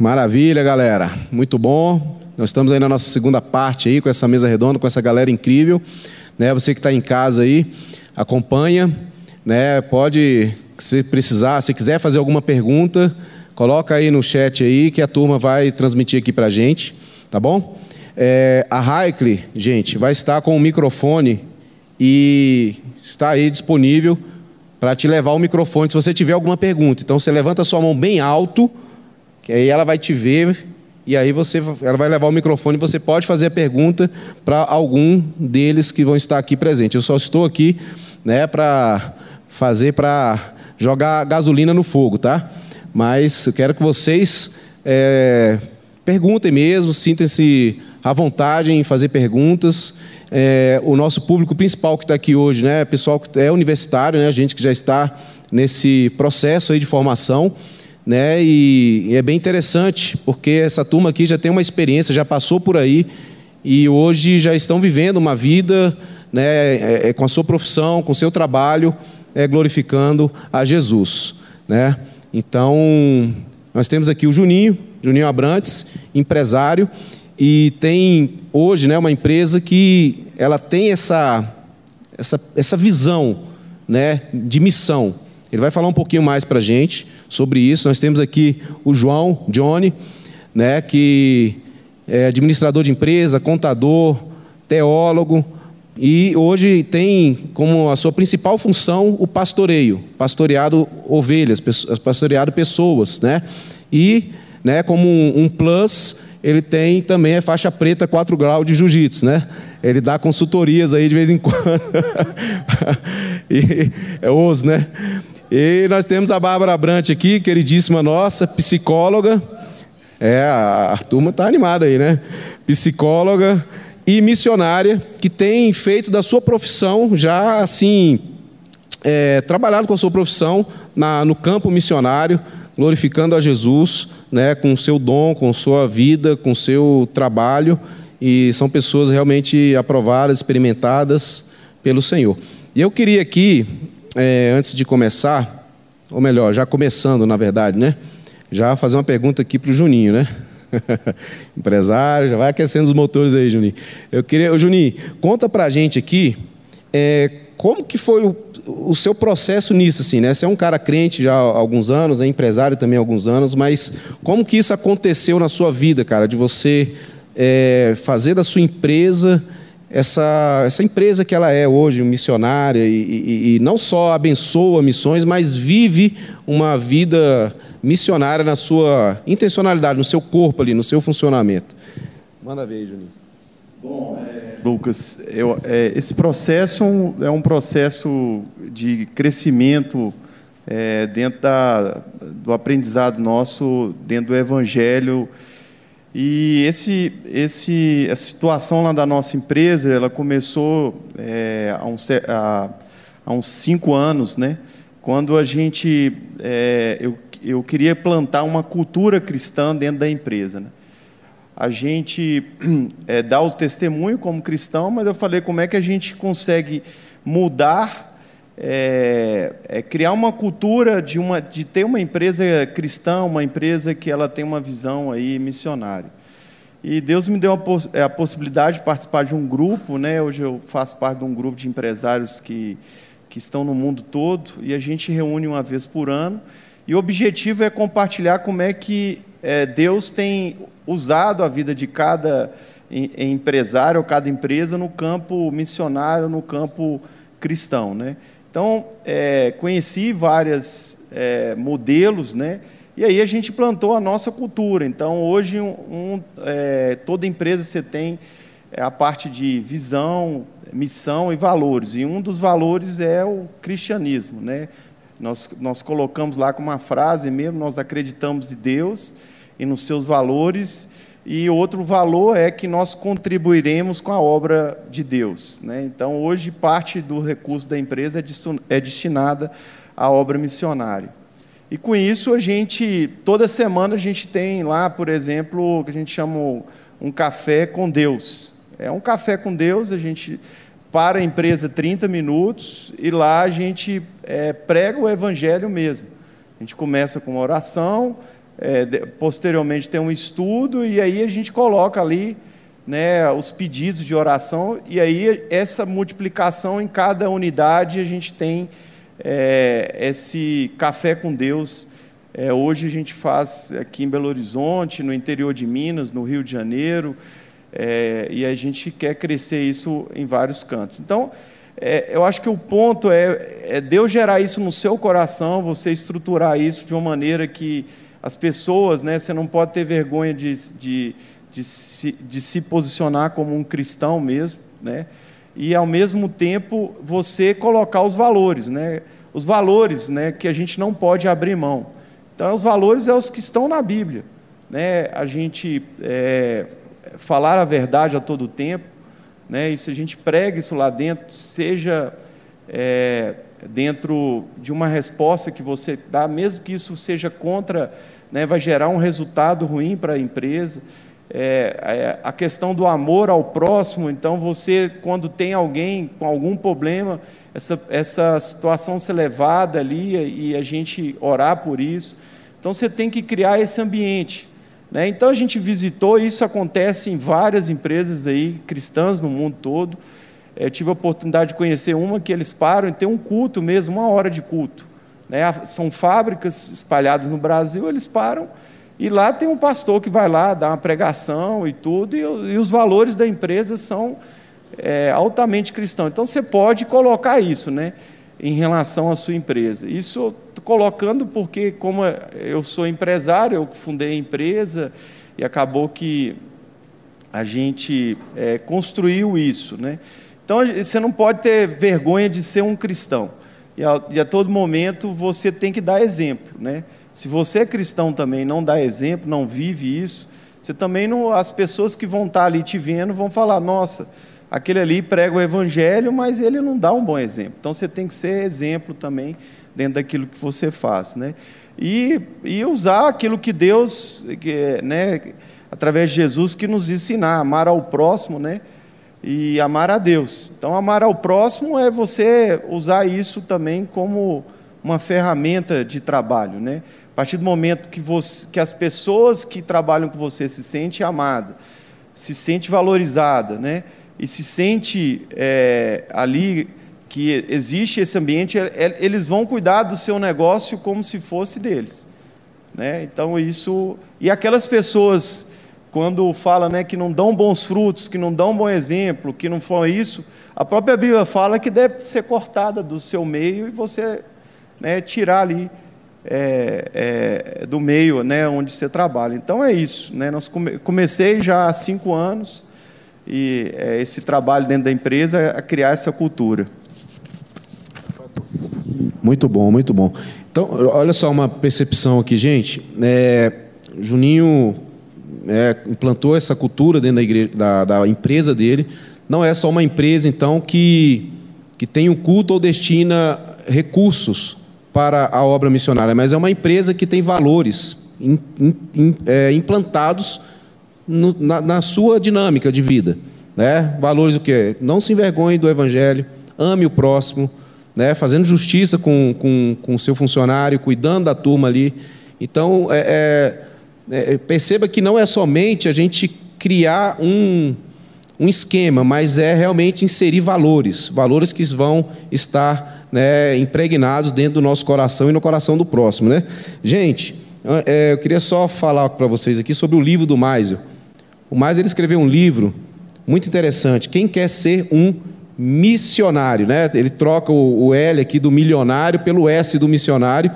Maravilha, galera. Muito bom. Nós estamos aí na nossa segunda parte aí com essa mesa redonda, com essa galera incrível. Né? Você que está em casa aí, acompanha. Né? Pode, se precisar, se quiser fazer alguma pergunta, coloca aí no chat aí que a turma vai transmitir aqui para a gente, tá bom? É, a Raikle, gente, vai estar com o microfone e está aí disponível para te levar o microfone se você tiver alguma pergunta. Então você levanta a sua mão bem alto, que aí ela vai te ver e aí você, ela vai levar o microfone e você pode fazer a pergunta para algum deles que vão estar aqui presente. Eu só estou aqui, né, para fazer para jogar gasolina no fogo, tá? Mas eu quero que vocês é, perguntem mesmo, sintam-se à vontade em fazer perguntas. É, o nosso público principal que está aqui hoje, né, pessoal que é universitário, né, gente que já está nesse processo aí de formação né? E, e, é bem interessante, porque essa turma aqui já tem uma experiência, já passou por aí e hoje já estão vivendo uma vida, né? É, é, com a sua profissão, com o seu trabalho, é, glorificando a Jesus, né? Então, nós temos aqui o Juninho, Juninho Abrantes, empresário, e tem hoje, né, uma empresa que ela tem essa essa, essa visão, né, de missão. Ele vai falar um pouquinho mais para a gente sobre isso. Nós temos aqui o João, Johnny, né, que é administrador de empresa, contador, teólogo, e hoje tem como a sua principal função o pastoreio, pastoreado ovelhas, pastoreado pessoas, né? E, né, como um, plus, ele tem também a faixa preta 4 graus de jiu-jitsu, né? Ele dá consultorias aí de vez em quando. e é oso, né? E nós temos a Bárbara Brant aqui, queridíssima nossa, psicóloga. É, a, a turma está animada aí, né? Psicóloga e missionária, que tem feito da sua profissão já assim, é, trabalhado com a sua profissão na, no campo missionário, glorificando a Jesus, né, com o seu dom, com sua vida, com seu trabalho, e são pessoas realmente aprovadas, experimentadas pelo Senhor. E eu queria aqui é, antes de começar, ou melhor, já começando, na verdade, né? Já fazer uma pergunta aqui para o Juninho, né? Empresário, já vai aquecendo os motores aí, Juninho. Eu queria, Juninho, conta para a gente aqui é, como que foi o, o, seu processo nisso, assim, né? Você é um cara crente já há alguns anos, é empresário também há alguns anos, mas como que isso aconteceu na sua vida, cara, de você é, fazer da sua empresa essa, essa empresa que ela é hoje, missionária, e, e, e, não só abençoa missões, mas vive uma vida missionária na sua intencionalidade, no seu corpo ali, no seu funcionamento. Manda ver, Juninho. Bom, é, Lucas, eu, é, esse processo é um processo de crescimento é, dentro da, do aprendizado nosso, dentro do Evangelho e esse, esse, a situação lá da nossa empresa, ela começou é, há, uns, há, há, uns, cinco anos, né? Quando a gente, é, eu, eu queria plantar uma cultura cristã dentro da empresa, né? A gente é, dá o testemunho como cristão, mas eu falei como é que a gente consegue mudar é, é, criar uma cultura de, uma, de ter uma empresa cristã, uma empresa que ela tem uma visão aí missionária. E Deus me deu a, poss é, a, possibilidade de participar de um grupo, né? Hoje eu faço parte de um grupo de empresários que, que estão no mundo todo e a gente reúne uma vez por ano. E o objetivo é compartilhar como é que é, Deus tem usado a vida de cada empresário ou cada empresa no campo missionário, no campo cristão, né? Então, é, conheci vários é, modelos, né? E aí a gente plantou a nossa cultura. Então, hoje, um, um, é, toda empresa você tem é, a parte de visão, missão e valores. E um dos valores é o cristianismo, né? Nós, nós colocamos lá com uma frase mesmo, nós acreditamos em Deus e nos seus valores e outro valor é que nós contribuiremos com a obra de Deus. Né? Então, hoje, parte do recurso da empresa é, é destinada à obra missionária. E com isso, a gente, toda semana, a gente tem lá, por exemplo, o que a gente chama um café com Deus. É um café com Deus, a gente para a empresa 30 minutos e lá a gente é, prega o evangelho mesmo. A gente começa com uma oração, é, posteriormente tem um estudo e aí a gente coloca ali né, os pedidos de oração e aí essa multiplicação em cada unidade a gente tem é, esse café com Deus. É, hoje a gente faz aqui em Belo Horizonte, no interior de Minas, no Rio de Janeiro, é, e a gente quer crescer isso em vários cantos. Então, é, eu acho que o ponto é, é, Deus gerar isso no seu coração, você estruturar isso de uma maneira que as pessoas, né, você não pode ter vergonha de, de, de, se, de se posicionar como um cristão mesmo, né, e ao mesmo tempo você colocar os valores, né, os valores né, que a gente não pode abrir mão. Então, os valores é os que estão na Bíblia. Né, a gente é, falar a verdade a todo tempo, né? E se a gente prega isso lá dentro, seja é, dentro de uma resposta que você dá, mesmo que isso seja contra, né, vai gerar um resultado ruim para a empresa. É, é, a questão do amor ao próximo, então você, quando tem alguém com algum problema, essa, essa situação ser levada ali e a gente orar por isso. Então você tem que criar esse ambiente. Né? Então a gente visitou, isso acontece em várias empresas aí, cristãs no mundo todo. Eu tive a oportunidade de conhecer uma que eles param e tem um culto mesmo, uma hora de culto. Né? São fábricas espalhadas no Brasil, eles param e lá tem um pastor que vai lá dar uma pregação e tudo, e, e os valores da empresa são é, altamente cristãos. Então você pode colocar isso, né? em relação à sua empresa. Isso colocando porque, como eu sou empresário, eu fundei a empresa e acabou que a gente é, construiu isso. Né? Então, você não pode ter vergonha de ser um cristão. E a, e a todo momento você tem que dar exemplo. Né? Se você é cristão também não dá exemplo, não vive isso, você também não. As pessoas que vão estar ali te vendo vão falar, nossa aquele ali prega o evangelho, mas ele não dá um bom exemplo. Então você tem que ser exemplo também dentro daquilo que você faz, né? E, e usar aquilo que Deus, que, né, através de Jesus, que nos ensinar, amar ao próximo, né? E amar a Deus. Então, amar ao próximo é você usar isso também como uma ferramenta de trabalho, né? A partir do momento que, você, que as pessoas que trabalham com você se sentem amadas, se sentem valorizadas, né? e se sente é, ali que existe esse ambiente, é, é, eles vão cuidar do seu negócio como se fosse deles. Né? Então, isso. E aquelas pessoas, quando fala né, que não dão bons frutos, que não dão bom exemplo, que não foi isso, a própria Bíblia fala que deve ser cortada do seu meio e você né, tirar ali. É, é, do meio né, onde você trabalha. Então é isso. Né? Nós come comecei já há cinco anos, e é, esse trabalho dentro da empresa é a criar essa cultura. Muito bom, muito bom. Então, olha só uma percepção aqui, gente. É, Juninho é, implantou essa cultura dentro da, igreja, da, da, empresa dele. Não é só uma empresa, então, que, que tem um culto ou destina recursos para a obra missionária, mas é uma empresa que tem valores in, in, é, implantados no, na, na, sua dinâmica de vida. Né? Valores o quê? Não se envergonhe do Evangelho, ame o próximo, né? fazendo justiça com o com, com seu funcionário, cuidando da turma ali. Então, é, é, é, perceba que não é somente a gente criar um, um esquema, mas é realmente inserir valores, valores que vão estar né, impregnados dentro do nosso coração e no coração do próximo. Né? Gente, é, eu queria só falar para vocês aqui sobre o livro do Maisel. O Mais ele escreveu um livro muito interessante. Quem quer ser um missionário, né? Ele troca o, L aqui do milionário pelo S do missionário.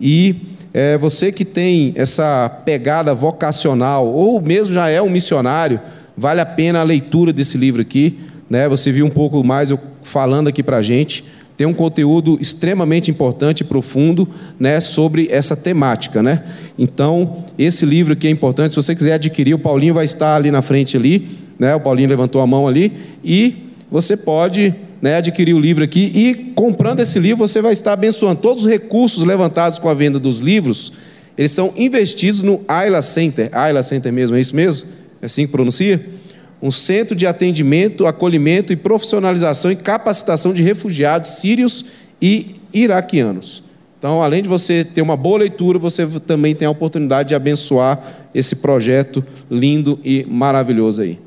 E é, você que tem essa pegada vocacional ou mesmo já é um missionário, vale a pena a leitura desse livro aqui. Né? Você viu um pouco mais eu falando aqui para a gente tem um conteúdo extremamente importante e profundo né, sobre essa temática. Né? Então, esse livro aqui é importante. Se você quiser adquirir, o Paulinho vai estar ali na frente ali. Né? O Paulinho levantou a mão ali. E você pode né, adquirir o livro aqui. E comprando esse livro, você vai estar abençoando. Todos os recursos levantados com a venda dos livros, eles são investidos no Ayla Center. Ayla Center mesmo, é isso mesmo? É assim que pronuncia? um centro de atendimento, acolhimento e profissionalização e capacitação de refugiados sírios e iraquianos. Então, além de você ter uma boa leitura, você também tem a oportunidade de abençoar esse projeto lindo e maravilhoso aí.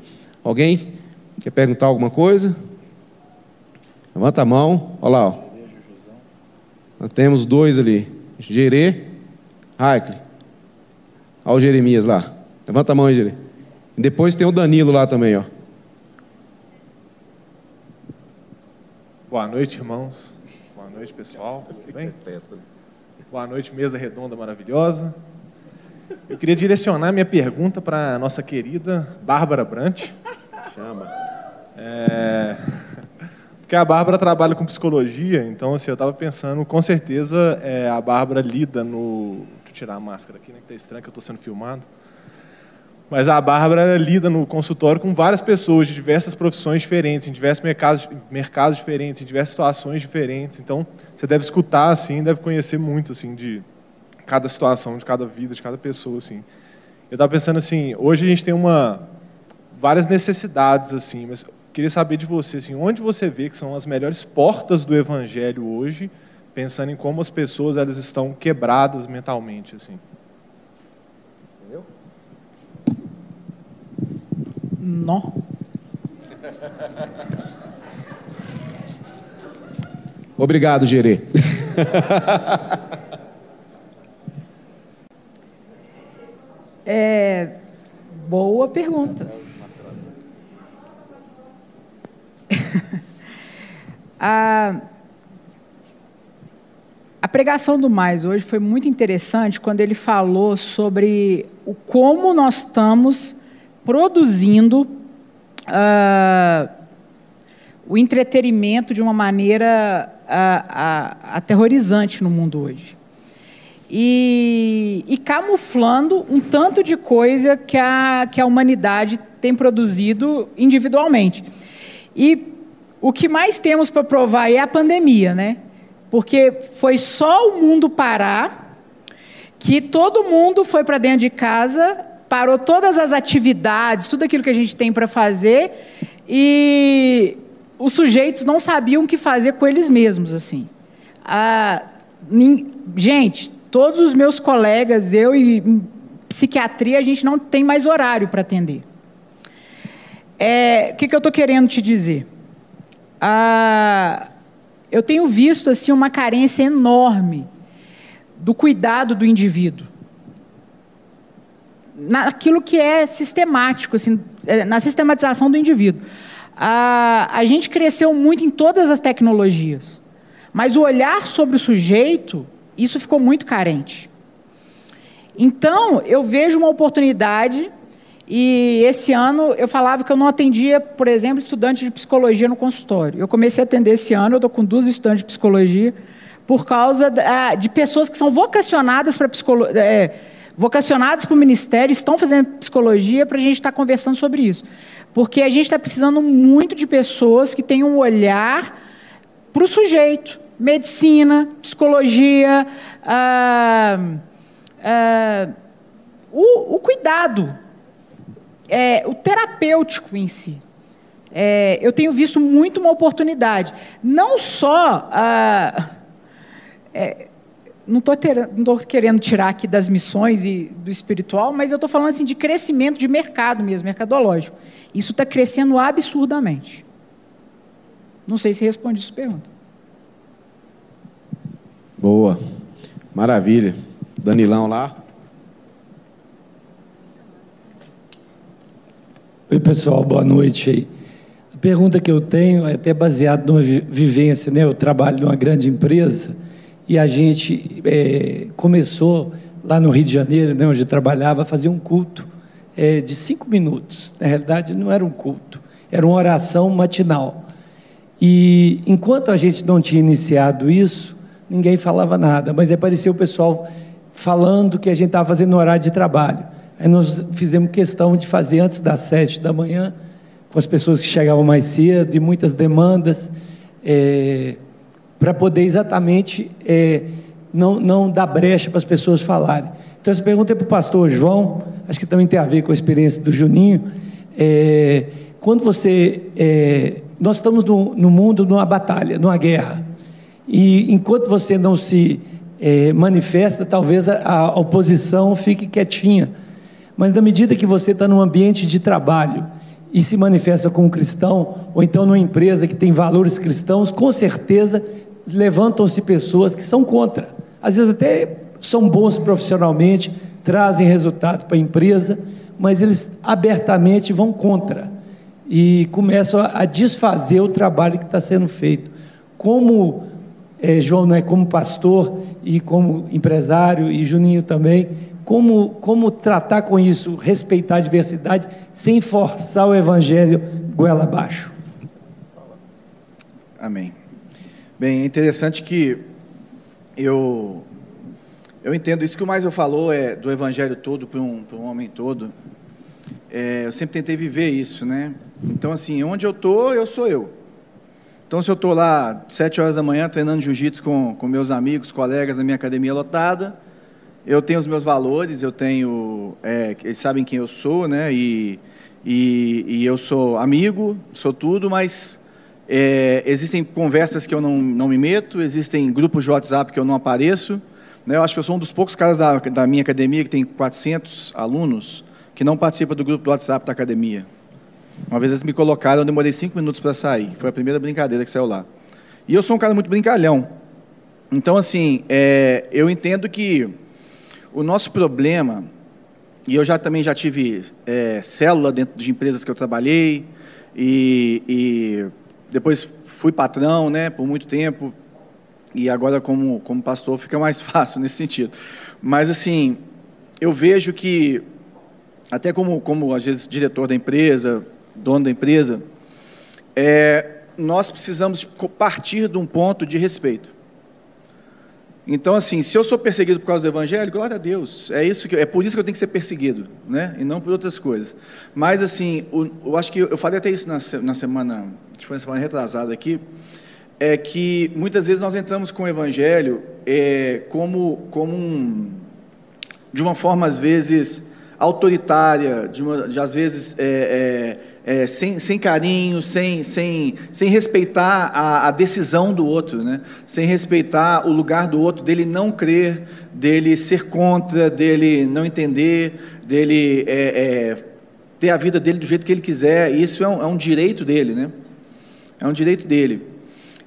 Alguém quer perguntar alguma coisa? Levanta a mão. Olha lá. Ó. Nós temos dois ali. Gerê, Raikle. Olha o Jeremias lá. Levanta a mão aí, Gerê. E depois tem o Danilo lá também, ó. Boa noite, irmãos. Boa noite, pessoal. Tudo bem? Boa noite, mesa redonda maravilhosa. Eu queria direcionar minha pergunta para a nossa querida Bárbara Brant. Chama. É... Porque a Bárbara trabalha com psicologia, então assim, eu estava pensando, com certeza é, a Bárbara lida no. Deixa eu tirar a máscara aqui, né? Que tá estranho que eu estou sendo filmado. Mas a Bárbara lida no consultório com várias pessoas de diversas profissões diferentes, em diversos mercados, mercados diferentes, em diversas situações diferentes. Então, você deve escutar assim, deve conhecer muito assim de cada situação, de cada vida, de cada pessoa assim. Eu estava pensando assim, hoje a gente tem uma várias necessidades assim, mas queria saber de você, assim, onde você vê que são as melhores portas do Evangelho hoje, pensando em como as pessoas elas estão quebradas mentalmente, assim. Entendeu? Não. Obrigado, Gerê. é, boa pergunta. a, a pregação do Mais hoje foi muito interessante quando ele falou sobre o como nós estamos produzindo uh, o entretenimento de uma maneira uh, uh, aterrorizante no mundo hoje. E, e, camuflando um tanto de coisa que a, que a humanidade tem produzido individualmente. E o que mais temos para provar é a pandemia, né? Porque foi só o mundo parar, que todo mundo foi para dentro de casa, parou todas as atividades, tudo aquilo que a gente tem para fazer, e os sujeitos não sabiam o que fazer com eles mesmos, assim. Ah, gente, todos os meus colegas, eu e psiquiatria, a gente não tem mais horário para atender. É, o que, que eu estou querendo te dizer? Ah, eu tenho visto assim uma carência enorme do cuidado do indivíduo naquilo que é sistemático, assim, é, na sistematização do indivíduo. A, a gente cresceu muito em todas as tecnologias, mas o olhar sobre o sujeito, isso ficou muito carente. Então, eu vejo uma oportunidade e esse ano eu falava que eu não atendia, por exemplo, estudantes de psicologia no consultório. Eu comecei a atender esse ano, eu estou com duas estudantes de psicologia, por causa de pessoas que são vocacionadas para psicologia. É, vocacionadas para o ministério, estão fazendo psicologia para a gente estar tá conversando sobre isso. Porque a gente está precisando muito de pessoas que tenham um olhar para o sujeito. Medicina, psicologia, ah, ah, o, o cuidado é, o terapêutico em si. É, eu tenho visto muito uma oportunidade. Não só. Ah, é, não estou querendo tirar aqui das missões e do espiritual, mas eu estou falando assim de crescimento de mercado mesmo, mercadológico. Isso está crescendo absurdamente. Não sei se responde essa pergunta. Boa. Maravilha. Danilão lá. Oi, pessoal, boa noite aí. A pergunta que eu tenho é até baseada numa vivência, né? Eu trabalho numa grande empresa e a gente é, começou lá no Rio de Janeiro, né, onde eu trabalhava, a fazer um culto é, de cinco minutos. Na realidade, não era um culto, era uma oração matinal. E enquanto a gente não tinha iniciado isso, ninguém falava nada, mas apareceu o pessoal falando que a gente estava fazendo horário de trabalho. Aí nós fizemos questão de fazer antes das sete da manhã, com as pessoas que chegavam mais cedo e muitas demandas, é, para poder exatamente é, não, não dar brecha para as pessoas falarem. Então, essa pergunta é para o pastor João, acho que também tem a ver com a experiência do Juninho. É, quando você. É, nós estamos no, no, mundo numa batalha, numa guerra. E enquanto você não se é, manifesta, talvez a, a oposição fique quietinha. Mas na medida que você está num ambiente de trabalho e se manifesta como cristão, ou então numa empresa que tem valores cristãos, com certeza levantam-se pessoas que são contra. Às vezes até são bons profissionalmente, trazem resultado para a empresa, mas eles abertamente vão contra e começam a desfazer o trabalho que está sendo feito. Como é, João, né, como pastor e como empresário, e Juninho também, como, como tratar com isso, respeitar a diversidade, sem forçar o evangelho goela abaixo. Amém. Bem, é interessante que eu eu entendo isso que o mais eu falou é do evangelho todo para um, um homem todo. É, eu sempre tentei viver isso, né? Então assim, onde eu tô, eu sou eu. Então, se eu estou lá sete horas da manhã treinando jiu-jitsu com, com meus amigos, colegas na minha academia lotada, eu tenho os meus valores, eu tenho, é, eles sabem quem eu sou, né? E, e, e eu sou amigo, sou tudo, mas é, existem conversas que eu não, não me meto, existem grupos de WhatsApp que eu não apareço. Né? Eu acho que eu sou um dos poucos caras da, da minha academia que tem 400 alunos que não participa do grupo do WhatsApp da academia. Uma vez eles me colocaram, eu demorei cinco minutos para sair. Foi a primeira brincadeira que saiu lá. E eu sou um cara muito brincalhão. Então, assim, é, eu entendo que o nosso problema, e eu já também já tive é, célula dentro de empresas que eu trabalhei, e, e depois fui patrão né, por muito tempo, e agora como, como pastor fica mais fácil nesse sentido. Mas, assim, eu vejo que, até como, como às vezes, diretor da empresa, dono da empresa, é, nós precisamos partir de um ponto de respeito. Então, assim, se eu sou perseguido por causa do Evangelho, glória a Deus, é isso que é por isso que eu tenho que ser perseguido, né? E não por outras coisas. Mas, assim, o, eu acho que eu falei até isso na, na semana, foi na semana retrasada aqui, é que muitas vezes nós entramos com o Evangelho é, como como um, de uma forma às vezes autoritária, de, uma, de às vezes é, é, é, sem, sem carinho, sem, sem, sem respeitar a, a, decisão do outro, né? sem respeitar o lugar do outro, dele não crer, dele ser contra, dele não entender, dele é, é, ter a vida dele do jeito que ele quiser. Isso é um, é um direito dele, né? É um direito dele.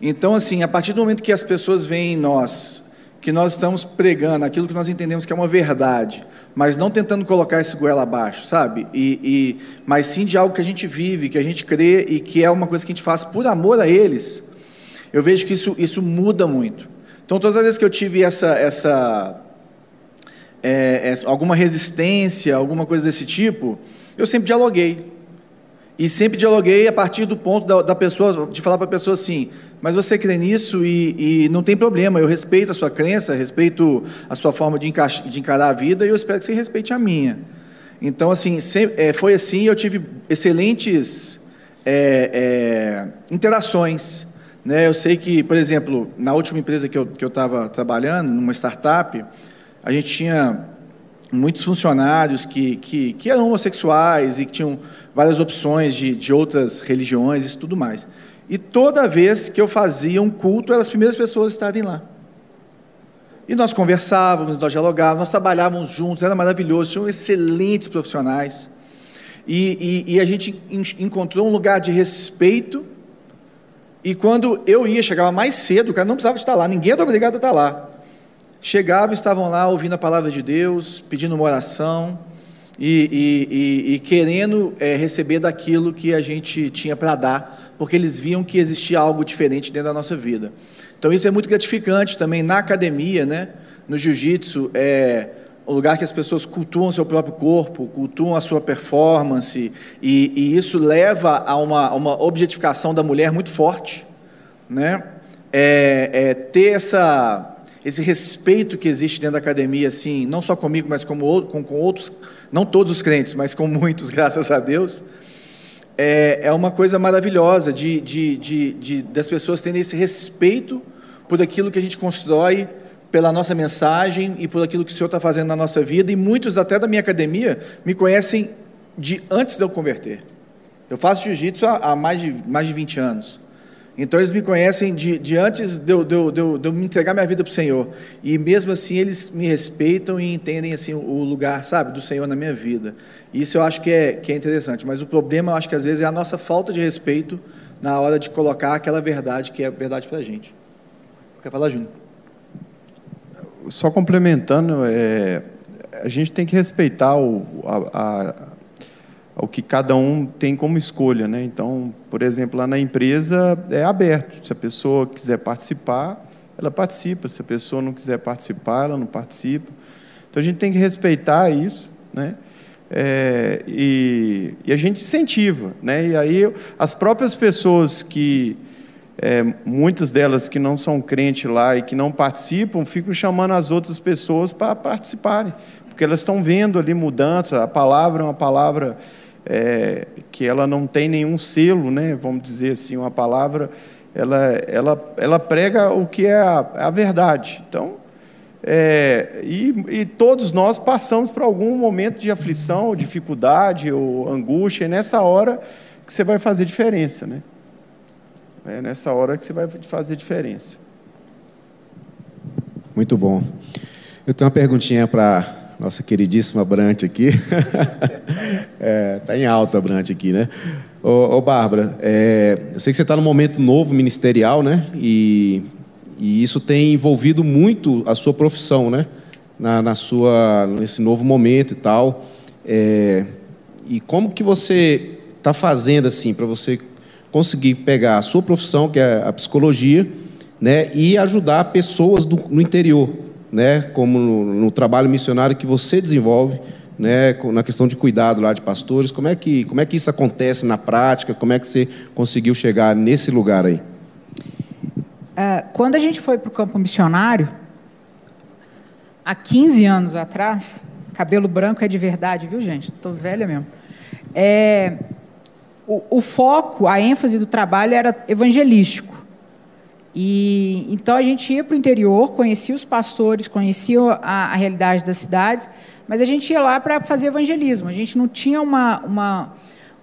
Então, assim, a partir do momento que as pessoas veem em nós que nós estamos pregando aquilo que nós entendemos que é uma verdade, mas não tentando colocar esse goela abaixo, sabe? E, e, mas sim de algo que a gente vive, que a gente crê e que é uma coisa que a gente faz por amor a eles. Eu vejo que isso, isso muda muito. Então, todas as vezes que eu tive essa, essa, é, essa alguma resistência, alguma coisa desse tipo, eu sempre dialoguei. E sempre dialoguei a partir do ponto da, da pessoa, de falar para a pessoa assim: mas você crê nisso e, e, não tem problema, eu respeito a sua crença, respeito a sua forma de, de encarar a vida e eu espero que você respeite a minha. Então, assim, é, foi assim, eu tive excelentes é, é, interações. Né? Eu sei que, por exemplo, na última empresa que eu estava trabalhando, numa startup, a gente tinha muitos funcionários que, que, que eram homossexuais e que tinham várias opções de, de outras religiões e tudo mais. E toda vez que eu fazia um culto, eram as primeiras pessoas a estarem lá. E nós conversávamos, nós dialogávamos, nós trabalhávamos juntos, era maravilhoso, tinham excelentes profissionais. E, e, e a gente encontrou um lugar de respeito. E quando eu ia, chegava mais cedo, o cara não precisava estar lá, ninguém era obrigado a estar lá. Chegava, estavam lá ouvindo a palavra de Deus, pedindo uma oração e, e, e querendo é, receber daquilo que a gente tinha para dar porque eles viam que existia algo diferente dentro da nossa vida. Então isso é muito gratificante também na academia, né? No jiu-jitsu é o lugar que as pessoas cultuam seu próprio corpo, cultuam a sua performance e, e isso leva a uma, uma, objetificação da mulher muito forte, né? É, é ter essa esse respeito que existe dentro da academia, assim, não só comigo, mas com, com, com outros, não todos os crentes, mas com muitos, graças a Deus é, é uma coisa maravilhosa de, de, de, de, das pessoas terem esse respeito por aquilo que a gente constrói, pela nossa mensagem e por aquilo que o Senhor está fazendo na nossa vida. E muitos, até da minha academia, me conhecem de antes de eu converter. Eu faço jiu-jitsu há, há mais, de, mais de 20 anos. Então eles me conhecem de, de antes de eu, de, eu, de, eu, me entregar minha vida para o Senhor. E mesmo assim eles me respeitam e entendem assim o lugar, sabe, do Senhor na minha vida. Isso eu acho que é, que é interessante. Mas o problema, eu acho que às vezes é a nossa falta de respeito na hora de colocar aquela verdade que é verdade para a gente. Quer falar, Júnior? Só complementando, é, a gente tem que respeitar o, a, a, o que cada um tem como escolha. Né? Então, por exemplo, lá na empresa é aberto. Se a pessoa quiser participar, ela participa. Se a pessoa não quiser participar, ela não participa. Então, a gente tem que respeitar isso. Né? É, e, e, a gente incentiva. Né? E aí, as próprias pessoas que. É, muitas delas que não são crentes lá e que não participam, ficam chamando as outras pessoas para participarem porque elas estão vendo ali mudança. A palavra é uma palavra é, que ela não tem nenhum selo, né? Vamos dizer assim, uma palavra, ela, ela, ela prega o que é a, a verdade. Então, é, e, e, todos nós passamos por algum momento de aflição, dificuldade ou angústia, e nessa hora que você vai fazer diferença, né? É nessa hora que você vai fazer diferença. Muito bom. Eu tenho uma perguntinha para nossa queridíssima Brant aqui. é, tá em alta a Brant aqui, né? Ô, ô Bárbara, é, eu sei que você está num momento novo ministerial, né? E, e isso tem envolvido muito a sua profissão, né? Na, na sua, nesse novo momento e tal. É, e como que você está fazendo assim para você conseguir pegar a sua profissão, que é a psicologia, né, e ajudar pessoas do, no interior, né, como no, no, trabalho missionário que você desenvolve, né, na questão de cuidado lá de pastores, como é que como é que isso acontece na prática? Como é que você conseguiu chegar nesse lugar aí? É, quando a gente foi para o campo missionário, há 15 anos atrás, cabelo branco é de verdade, viu gente? Estou velha mesmo. É, o, o foco, a ênfase do trabalho era evangelístico. E então a gente ia para o interior, conhecia os pastores, conhecia a, a, realidade das cidades, mas a gente ia lá para fazer evangelismo. A gente não tinha uma, uma,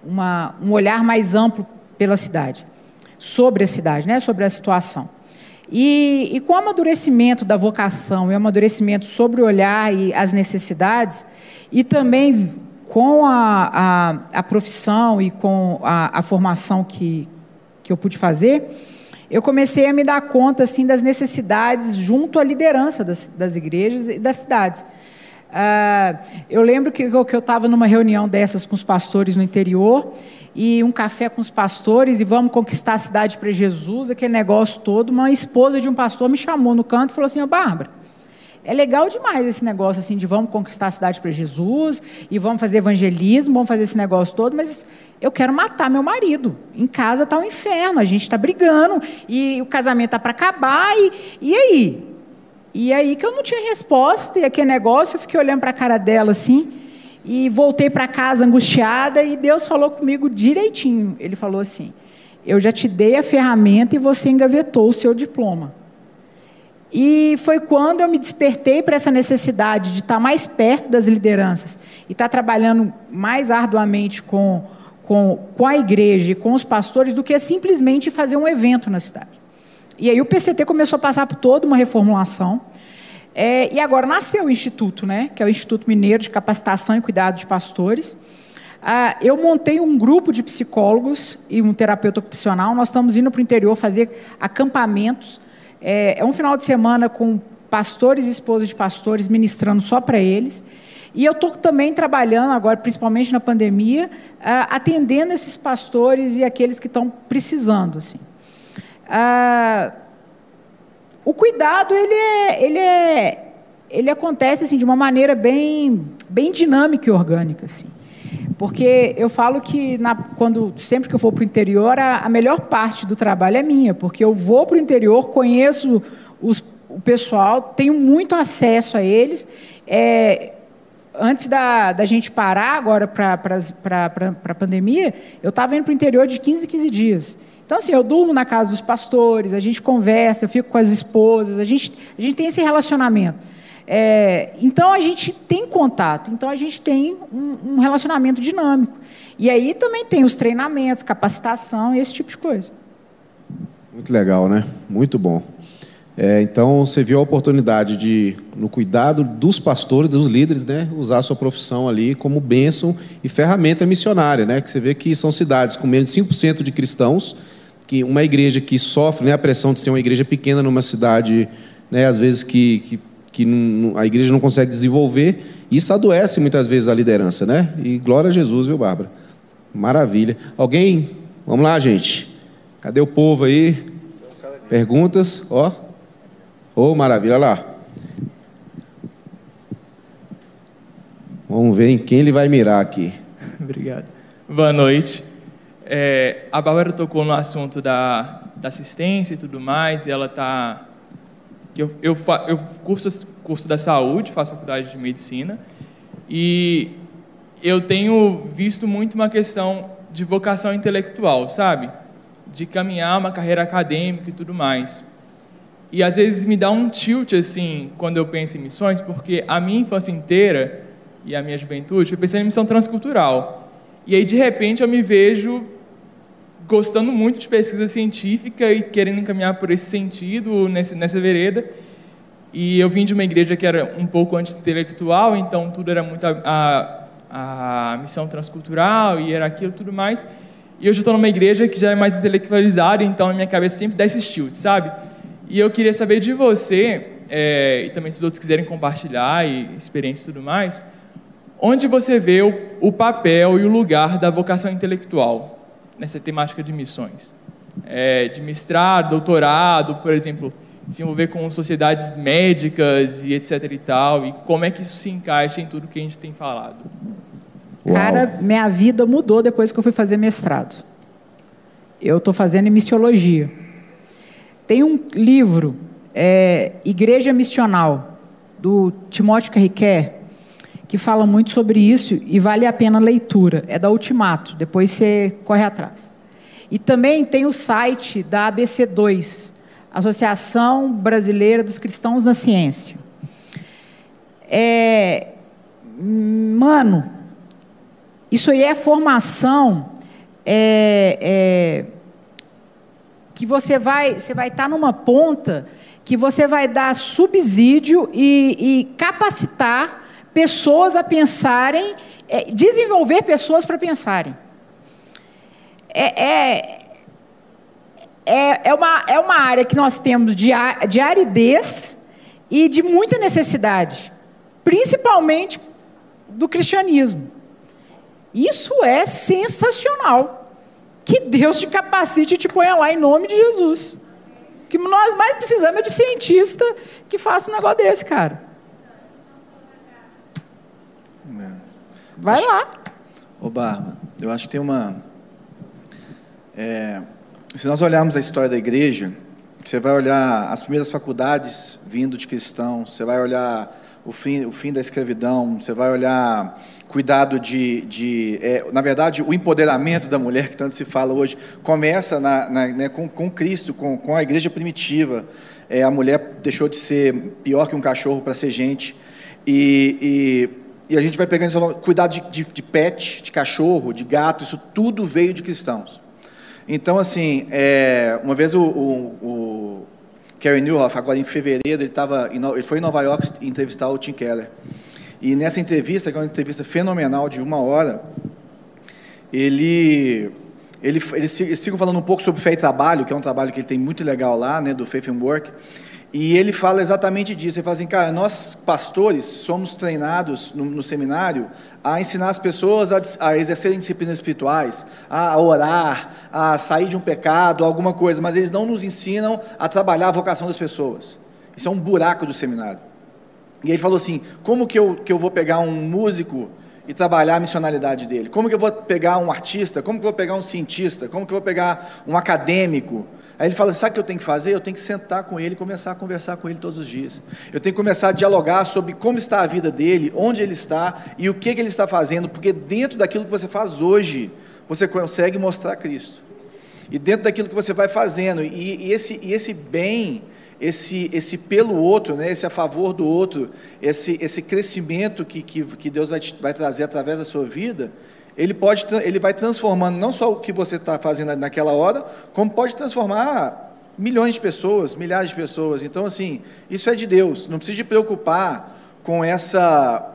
uma, um olhar mais amplo pela cidade, sobre a cidade, né, sobre a situação. E, e com o amadurecimento da vocação e o amadurecimento sobre o olhar e as necessidades, e também com a, a, a profissão e com a, a formação que, que eu pude fazer, eu comecei a me dar conta assim das necessidades junto à liderança das, das igrejas e das cidades. Uh, eu lembro que, que eu estava numa reunião dessas com os pastores no interior e um café com os pastores e vamos conquistar a cidade para Jesus, aquele negócio todo. Uma esposa de um pastor me chamou no canto e falou assim: oh, Bárbara, é legal demais esse negócio assim de vamos conquistar a cidade para Jesus e vamos fazer evangelismo, vamos fazer esse negócio todo, mas eu quero matar meu marido. Em casa está um inferno, a gente está brigando, e o casamento está para acabar, e, e aí? E aí que eu não tinha resposta, e aquele negócio, eu fiquei olhando para a cara dela assim, e voltei para casa angustiada, e Deus falou comigo direitinho. Ele falou assim: Eu já te dei a ferramenta e você engavetou o seu diploma. E foi quando eu me despertei para essa necessidade de estar mais perto das lideranças e estar trabalhando mais arduamente com com, com a igreja e com os pastores do que simplesmente fazer um evento na cidade. E aí o PCT começou a passar por toda uma reformulação. É, e agora nasceu o Instituto, né, que é o Instituto Mineiro de Capacitação e Cuidado de Pastores. Ah, eu montei um grupo de psicólogos e um terapeuta ocupacional. Nós estamos indo para o interior fazer acampamentos. É, é um final de semana com pastores e esposas de pastores ministrando só para eles. E eu estou também trabalhando agora, principalmente na pandemia, uh, atendendo esses pastores e aqueles que estão precisando. Assim. Uh, o cuidado ele é, ele é, ele acontece assim de uma maneira bem, bem dinâmica e orgânica, assim. Porque eu falo que na, quando sempre que eu vou para o interior, a, a, melhor parte do trabalho é minha, porque eu vou para o interior, conheço os, o pessoal, tenho muito acesso a eles. É, antes da, da gente parar agora para a pandemia, eu estava indo para o interior de 15 15 dias. Então, assim, eu durmo na casa dos pastores, a gente conversa, eu fico com as esposas, a gente, a gente tem esse relacionamento. É, então, a gente tem contato, então a gente tem um, um relacionamento dinâmico. E aí também tem os treinamentos, capacitação esse tipo de coisa. Muito legal, né? Muito bom. É, então, você viu a oportunidade de, no cuidado dos pastores, dos líderes, né, usar a sua profissão ali como bênção e ferramenta missionária, né? Que você vê que são cidades com menos de 5% de cristãos, que uma igreja que sofre né, a pressão de ser uma igreja pequena numa cidade, né, às vezes que, que, que não, a igreja não consegue desenvolver, isso adoece muitas vezes a liderança, né? E glória a Jesus, viu, Bárbara? Maravilha. Alguém? Vamos lá, gente. Cadê o povo aí? Perguntas? Ó. Oh, maravilha, olha lá. Vamos ver em quem ele vai mirar aqui. Obrigado. Boa noite. É, a Bárbara tocou no assunto da, da assistência e tudo mais, e ela está. Eu, eu, eu curso, curso da saúde, faço faculdade de medicina, e eu tenho visto muito uma questão de vocação intelectual, sabe? De caminhar uma carreira acadêmica e tudo mais. E às vezes me dá um tilt assim quando eu penso em missões, porque a minha infância inteira e a minha juventude foi pensando em missão transcultural. E aí de repente eu me vejo gostando muito de pesquisa científica e querendo encaminhar por esse sentido, nesse, nessa vereda. E eu vim de uma igreja que era um pouco anti-intelectual, então tudo era muito a, a, a missão transcultural e era aquilo tudo mais. E hoje eu estou numa igreja que já é mais intelectualizada, então a minha cabeça sempre dá esse tilt, sabe? E eu queria saber de você, é, e também se os outros quiserem compartilhar e experiência e tudo mais, onde você vê o, o papel e o lugar da vocação intelectual nessa temática de missões? É, de mestrado, doutorado, por exemplo, se envolver com sociedades médicas e etc e tal, e como é que isso se encaixa em tudo que a gente tem falado? Uau. Cara, minha vida mudou depois que eu fui fazer mestrado. Eu estou fazendo em missiologia. Tem um livro, é, Igreja Missional, do Timóteo Carriquet, que fala muito sobre isso e vale a pena a leitura. É da Ultimato, depois você corre atrás. E também tem o site da ABC2, Associação Brasileira dos Cristãos na Ciência. É, mano, isso aí é formação é, é, que você vai você vai estar tá numa ponta que você vai dar subsídio e, e capacitar pessoas a pensarem, é, desenvolver pessoas para pensarem. É, é, é, é, uma, é uma área que nós temos de, de aridez e de muita necessidade, principalmente do cristianismo. Isso é sensacional. Que Deus te capacite e te ponha lá em nome de Jesus. O que nós mais precisamos é de cientista que faça um negócio desse, cara. É. Vai acho, lá. Ô Barba, eu acho que tem uma. É, se nós olharmos a história da igreja, você vai olhar as primeiras faculdades vindo de cristãos, você vai olhar o fim, o fim da escravidão, você vai olhar cuidado de, de é, na verdade, o empoderamento da mulher que tanto se fala hoje começa na, na, né, com, com, Cristo, com, com, a igreja primitiva. É, a mulher deixou de ser pior que um cachorro para ser gente e, e, e, a gente vai pegando isso, cuidado de, de, de, pet, de cachorro, de gato, isso tudo veio de cristãos. Então, assim, é, uma vez o, o, o Kerry Newhoff, agora em fevereiro, ele, tava, ele foi em Nova York entrevistar o Tim Keller. E nessa entrevista, que é uma entrevista fenomenal de uma hora, ele, ele, eles, eles ficam falando um pouco sobre fé e trabalho, que é um trabalho que ele tem muito legal lá, né, do Faith and Work. E ele fala exatamente disso. Ele fala assim, cara, nós pastores somos treinados no, no seminário a ensinar as pessoas a, a exercerem disciplinas espirituais, a, a orar, a sair de um pecado, alguma coisa, mas eles não nos ensinam a trabalhar a vocação das pessoas. Isso é um buraco do seminário. E ele falou assim: como que eu, que eu vou pegar um músico e trabalhar a missionalidade dele? Como que eu vou pegar um artista? Como que eu vou pegar um cientista? Como que eu vou pegar um acadêmico? Aí ele fala: sabe o que eu tenho que fazer? Eu tenho que sentar com ele e começar a conversar com ele todos os dias. Eu tenho que começar a dialogar sobre como está a vida dele, onde ele está e o que, que ele está fazendo, porque dentro daquilo que você faz hoje, você consegue mostrar Cristo. E dentro daquilo que você vai fazendo, e, e esse, e esse bem esse, esse pelo outro, né, esse a favor do outro, esse, esse crescimento que, que, que Deus vai, te, vai trazer através da sua vida, ele, pode, ele vai transformando não só o que você está fazendo naquela hora, como pode transformar milhões de pessoas, milhares de pessoas. Então, assim, isso é de Deus. Não precisa se preocupar com essa,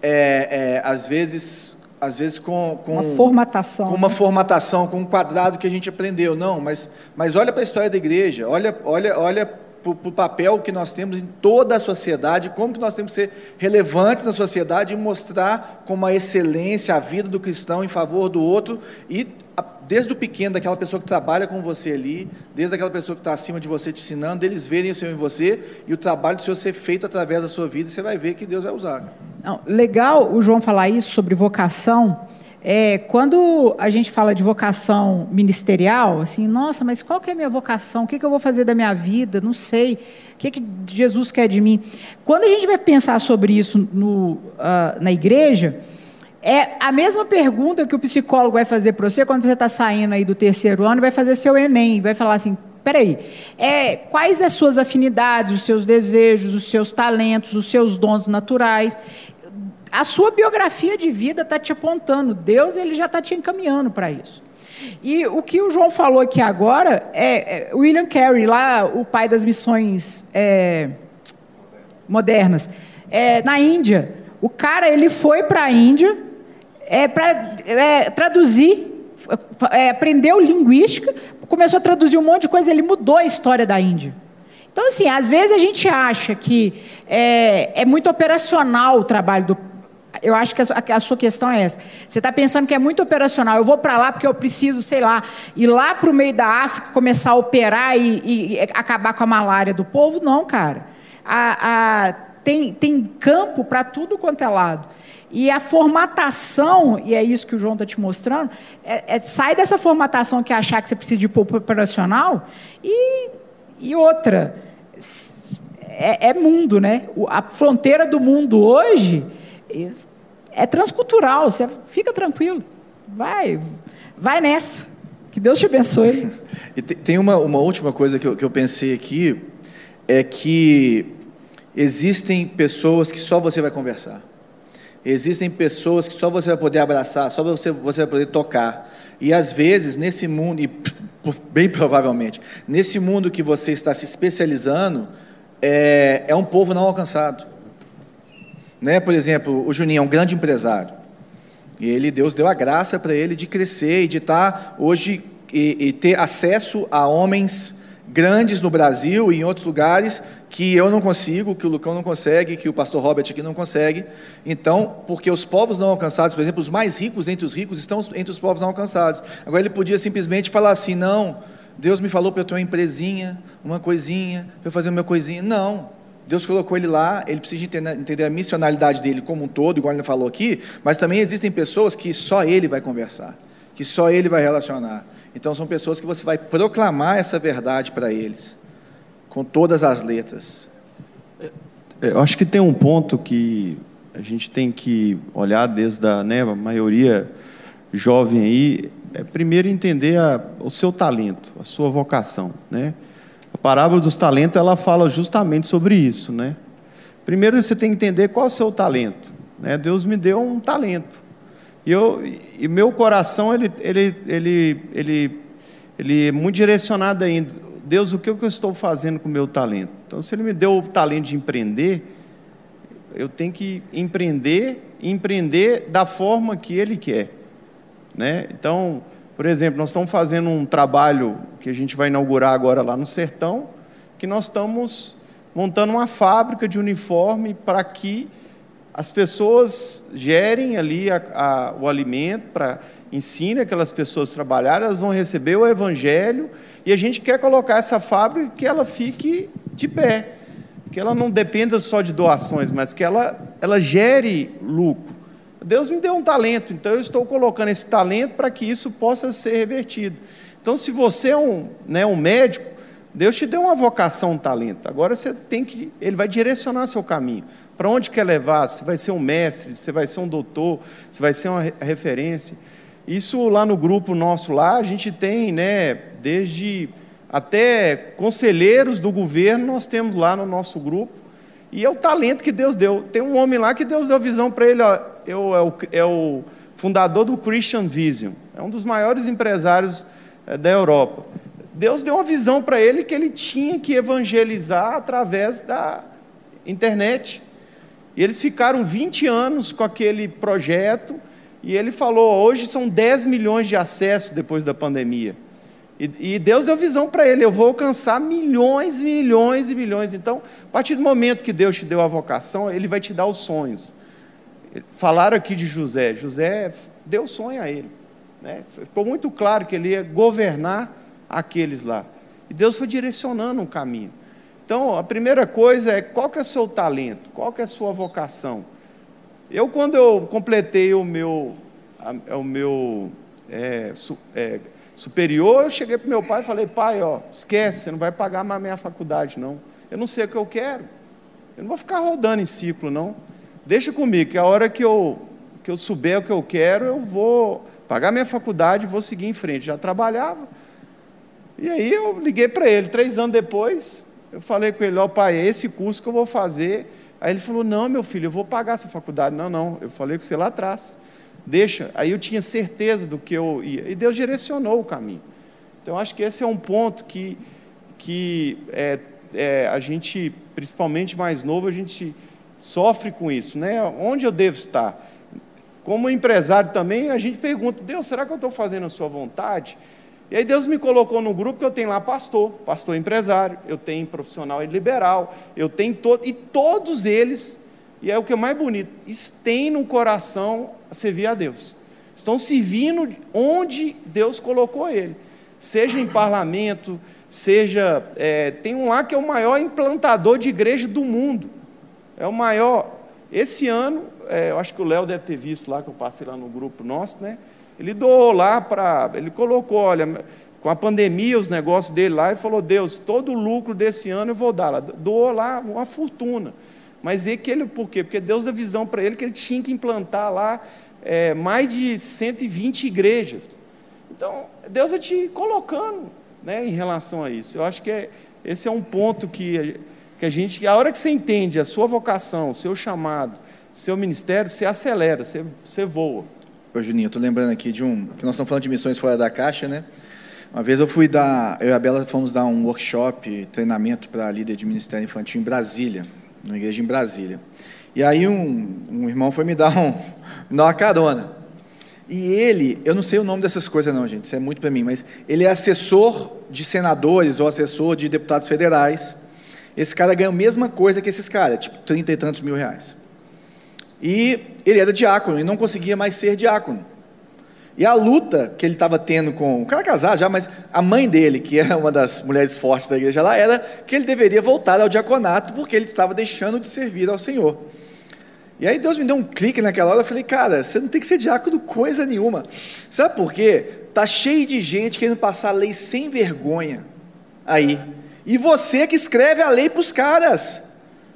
é, é, às vezes, às vezes com, com uma formatação, com uma né? formatação, com um quadrado que a gente aprendeu. Não, mas, mas olha para a história da igreja, olha, olha, olha para o papel que nós temos em toda a sociedade, como que nós temos que ser relevantes na sociedade e mostrar como a excelência, a vida do cristão em favor do outro e desde o pequeno, daquela pessoa que trabalha com você ali, desde aquela pessoa que está acima de você te ensinando, deles verem o Senhor em você e o trabalho do Senhor ser feito através da sua vida, e você vai ver que Deus vai usar. Não, legal o João falar isso sobre vocação, é, quando a gente fala de vocação ministerial, assim, nossa, mas qual que é a minha vocação? O que, que eu vou fazer da minha vida? Não sei. O que, que Jesus quer de mim? Quando a gente vai pensar sobre isso no, uh, na igreja, é a mesma pergunta que o psicólogo vai fazer para você quando você está saindo aí do terceiro ano, vai fazer seu Enem, vai falar assim, peraí, é, quais as suas afinidades, os seus desejos, os seus talentos, os seus dons naturais? A sua biografia de vida está te apontando. Deus ele já está te encaminhando para isso. E o que o João falou aqui agora é, é William Carey, lá o pai das missões é, modernas, é, na Índia. O cara ele foi para a Índia é, para é, traduzir, é, aprendeu linguística, começou a traduzir um monte de coisa. Ele mudou a história da Índia. Então, assim, às vezes a gente acha que é, é muito operacional o trabalho do eu acho que a, sua questão é essa. Você está pensando que é muito operacional. Eu vou para lá porque eu preciso, sei lá, ir lá para o meio da África, começar a operar e, e, acabar com a malária do povo? Não, cara. A, a, tem, tem campo para tudo quanto é lado. E a formatação, e é isso que o João está te mostrando, é, é, sai dessa formatação que é achar que você precisa de pouco operacional e, e outra. É, é mundo, né? A fronteira do mundo hoje é transcultural, você fica tranquilo. Vai, vai nessa. Que Deus te abençoe. E tem uma, uma última coisa que eu, que eu pensei aqui, é que existem pessoas que só você vai conversar. Existem pessoas que só você vai poder abraçar, só você, você vai poder tocar. E às vezes, nesse mundo, e bem provavelmente, nesse mundo que você está se especializando, é, é um povo não alcançado. Né? Por exemplo, o Juninho é um grande empresário. E ele, Deus deu a graça para ele de crescer e de estar hoje e, e, ter acesso a homens grandes no Brasil e em outros lugares que eu não consigo, que o Lucão não consegue, que o pastor Robert aqui não consegue. Então, porque os povos não alcançados, por exemplo, os mais ricos entre os ricos estão entre os povos não alcançados. Agora ele podia simplesmente falar assim: não, Deus me falou para eu ter uma empresinha, uma coisinha, para eu fazer uma coisinha. Não. Deus colocou ele lá, ele precisa entender a missionalidade dele como um todo, igual ele falou aqui, mas também existem pessoas que só ele vai conversar, que só ele vai relacionar. Então são pessoas que você vai proclamar essa verdade para eles, com todas as letras. É, eu acho que tem um ponto que a gente tem que olhar desde a, né, a maioria jovem aí, é primeiro entender a, o seu talento, a sua vocação, né? Parábola dos talentos, ela fala justamente sobre isso, né? Primeiro você tem que entender qual é o seu talento. Né? Deus me deu um talento. E, eu, e meu coração, ele, ele, ele, ele, ele é muito direcionado ainda. Deus, o que eu estou fazendo com o meu talento? Então, se Ele me deu o talento de empreender, eu tenho que empreender, empreender da forma que Ele quer. Né? Então, por exemplo, nós estamos fazendo um trabalho que a gente vai inaugurar agora lá no Sertão, que nós estamos montando uma fábrica de uniforme para que as pessoas gerem ali a, a, o alimento, para ensine aquelas pessoas a trabalhar, elas vão receber o evangelho e a gente quer colocar essa fábrica que ela fique de pé, que ela não dependa só de doações, mas que ela, ela gere lucro. Deus me deu um talento, então eu estou colocando esse talento para que isso possa ser revertido. Então, se você é um, né, um médico, Deus te deu uma vocação, um talento. Agora você tem que, Ele vai direcionar seu caminho. Para onde quer levar? Você vai ser um mestre, você vai ser um doutor, você vai ser uma referência. Isso lá no grupo nosso lá, a gente tem, né, desde até conselheiros do governo nós temos lá no nosso grupo. E é o talento que Deus deu. Tem um homem lá que Deus deu visão para ele, ó, eu, é, o, é o fundador do Christian Vision, é um dos maiores empresários é, da Europa. Deus deu uma visão para ele que ele tinha que evangelizar através da internet. E eles ficaram 20 anos com aquele projeto, e ele falou: hoje são 10 milhões de acessos depois da pandemia. E, e Deus deu visão para ele: eu vou alcançar milhões, milhões e milhões. Então, a partir do momento que Deus te deu a vocação, Ele vai te dar os sonhos. Falaram aqui de José: José deu sonho a ele. Né? Ficou muito claro que ele ia governar aqueles lá. E Deus foi direcionando um caminho. Então, a primeira coisa é qual que é o seu talento, qual que é a sua vocação. Eu, quando eu completei o meu, o meu é, su, é, superior, eu cheguei para meu pai e falei, pai, ó, esquece, você não vai pagar mais a minha faculdade, não. Eu não sei o que eu quero. Eu não vou ficar rodando em ciclo, não. Deixa comigo, que a hora que eu, que eu souber o que eu quero, eu vou pagar minha faculdade e vou seguir em frente. Já trabalhava. E aí eu liguei para ele, três anos depois, eu falei com ele, ó oh, pai, é esse curso que eu vou fazer. Aí ele falou, não, meu filho, eu vou pagar essa faculdade. Não, não, eu falei com você lá atrás. Deixa. Aí eu tinha certeza do que eu ia. E Deus direcionou o caminho. Então, acho que esse é um ponto que, que é, é, a gente, principalmente mais novo, a gente sofre com isso. Né? Onde eu devo estar? Como empresário também, a gente pergunta, Deus, será que eu estou fazendo a sua vontade? E aí Deus me colocou no grupo que eu tenho lá pastor, pastor empresário, eu tenho profissional e liberal, eu tenho todo, e todos eles, e é o que é mais bonito, têm no coração a servir a Deus. Estão servindo onde Deus colocou ele. Seja em parlamento, seja. É, tem um lá que é o maior implantador de igreja do mundo. É o maior. Esse ano, é, eu acho que o Léo deve ter visto lá, que eu passei lá no grupo nosso, né? Ele doou lá para. Ele colocou, olha, com a pandemia, os negócios dele lá, e falou: Deus, todo o lucro desse ano eu vou dar lá. Doou lá uma fortuna. Mas e que ele, por quê? Porque Deus deu visão para ele que ele tinha que implantar lá é, mais de 120 igrejas. Então, Deus vai te colocando né, em relação a isso. Eu acho que é, esse é um ponto que, que a gente, a hora que você entende a sua vocação, o seu chamado, seu ministério, você acelera, você, você voa. Ô, Juninho, eu estou lembrando aqui de um. que nós estamos falando de missões fora da caixa, né? Uma vez eu fui dar. Eu e a Bela fomos dar um workshop, treinamento para líder de ministério infantil em Brasília, numa igreja em Brasília. E aí um, um irmão foi me dar, um, me dar uma carona. E ele, eu não sei o nome dessas coisas não, gente, isso é muito para mim, mas ele é assessor de senadores ou assessor de deputados federais. Esse cara ganha a mesma coisa que esses caras, tipo 30 e tantos mil reais. E ele era diácono e não conseguia mais ser diácono. E a luta que ele estava tendo com o cara casado já, mas a mãe dele, que era uma das mulheres fortes da igreja lá, era que ele deveria voltar ao diaconato porque ele estava deixando de servir ao Senhor. E aí Deus me deu um clique naquela hora, eu falei, cara, você não tem que ser diácono coisa nenhuma. Sabe por quê? Tá cheio de gente querendo passar a lei sem vergonha aí. E você que escreve a lei para os caras.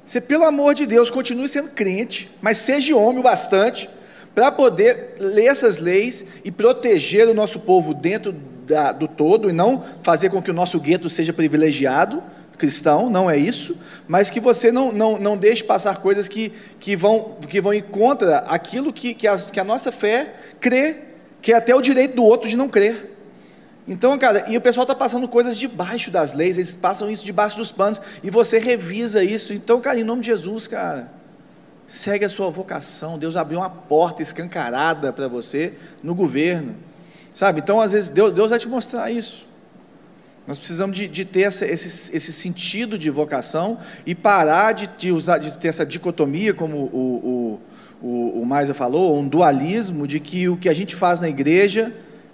Você, pelo amor de Deus, continue sendo crente, mas seja homem o bastante para poder ler essas leis e proteger o nosso povo dentro da, do todo e não fazer com que o nosso gueto seja privilegiado cristão, não é isso, mas que você não, não, não deixe passar coisas que, que, vão, que vão em contra aquilo que, que, a, que a nossa fé crê, que é até o direito do outro de não crer. Então, cara, e o pessoal está passando coisas debaixo das leis, eles passam isso debaixo dos panos, e você revisa isso. Então, cara, em nome de Jesus, cara, segue a sua vocação. Deus abriu uma porta escancarada para você no governo, sabe? Então, às vezes, Deus, Deus vai te mostrar isso. Nós precisamos de, de ter essa, esse, esse, sentido de vocação e parar de, de, usar, de ter essa dicotomia, como o, o, o, o Maisa falou, um dualismo de que o que a gente faz na igreja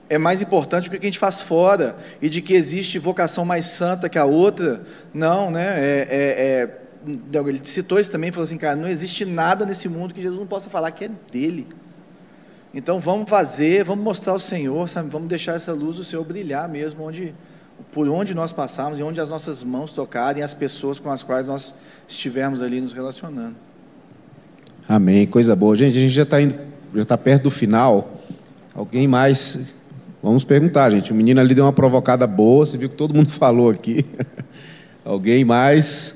é mais importante do que a gente faz fora, e de que existe vocação mais santa que a outra. Não, né? É, é, é, ele citou isso também, falou assim, cara, não existe nada nesse mundo que Jesus não possa falar que é dele. Então vamos fazer, vamos mostrar o Senhor, sabe? Vamos deixar essa luz do Senhor brilhar mesmo, onde, por onde nós passarmos e onde as nossas mãos tocarem, as pessoas com as quais nós estivermos ali nos relacionando. Amém, coisa boa. Gente, a gente já está indo, já está perto do final. Alguém mais Vamos perguntar, gente. O menino ali deu uma provocada boa, você viu que todo mundo falou aqui. Alguém mais?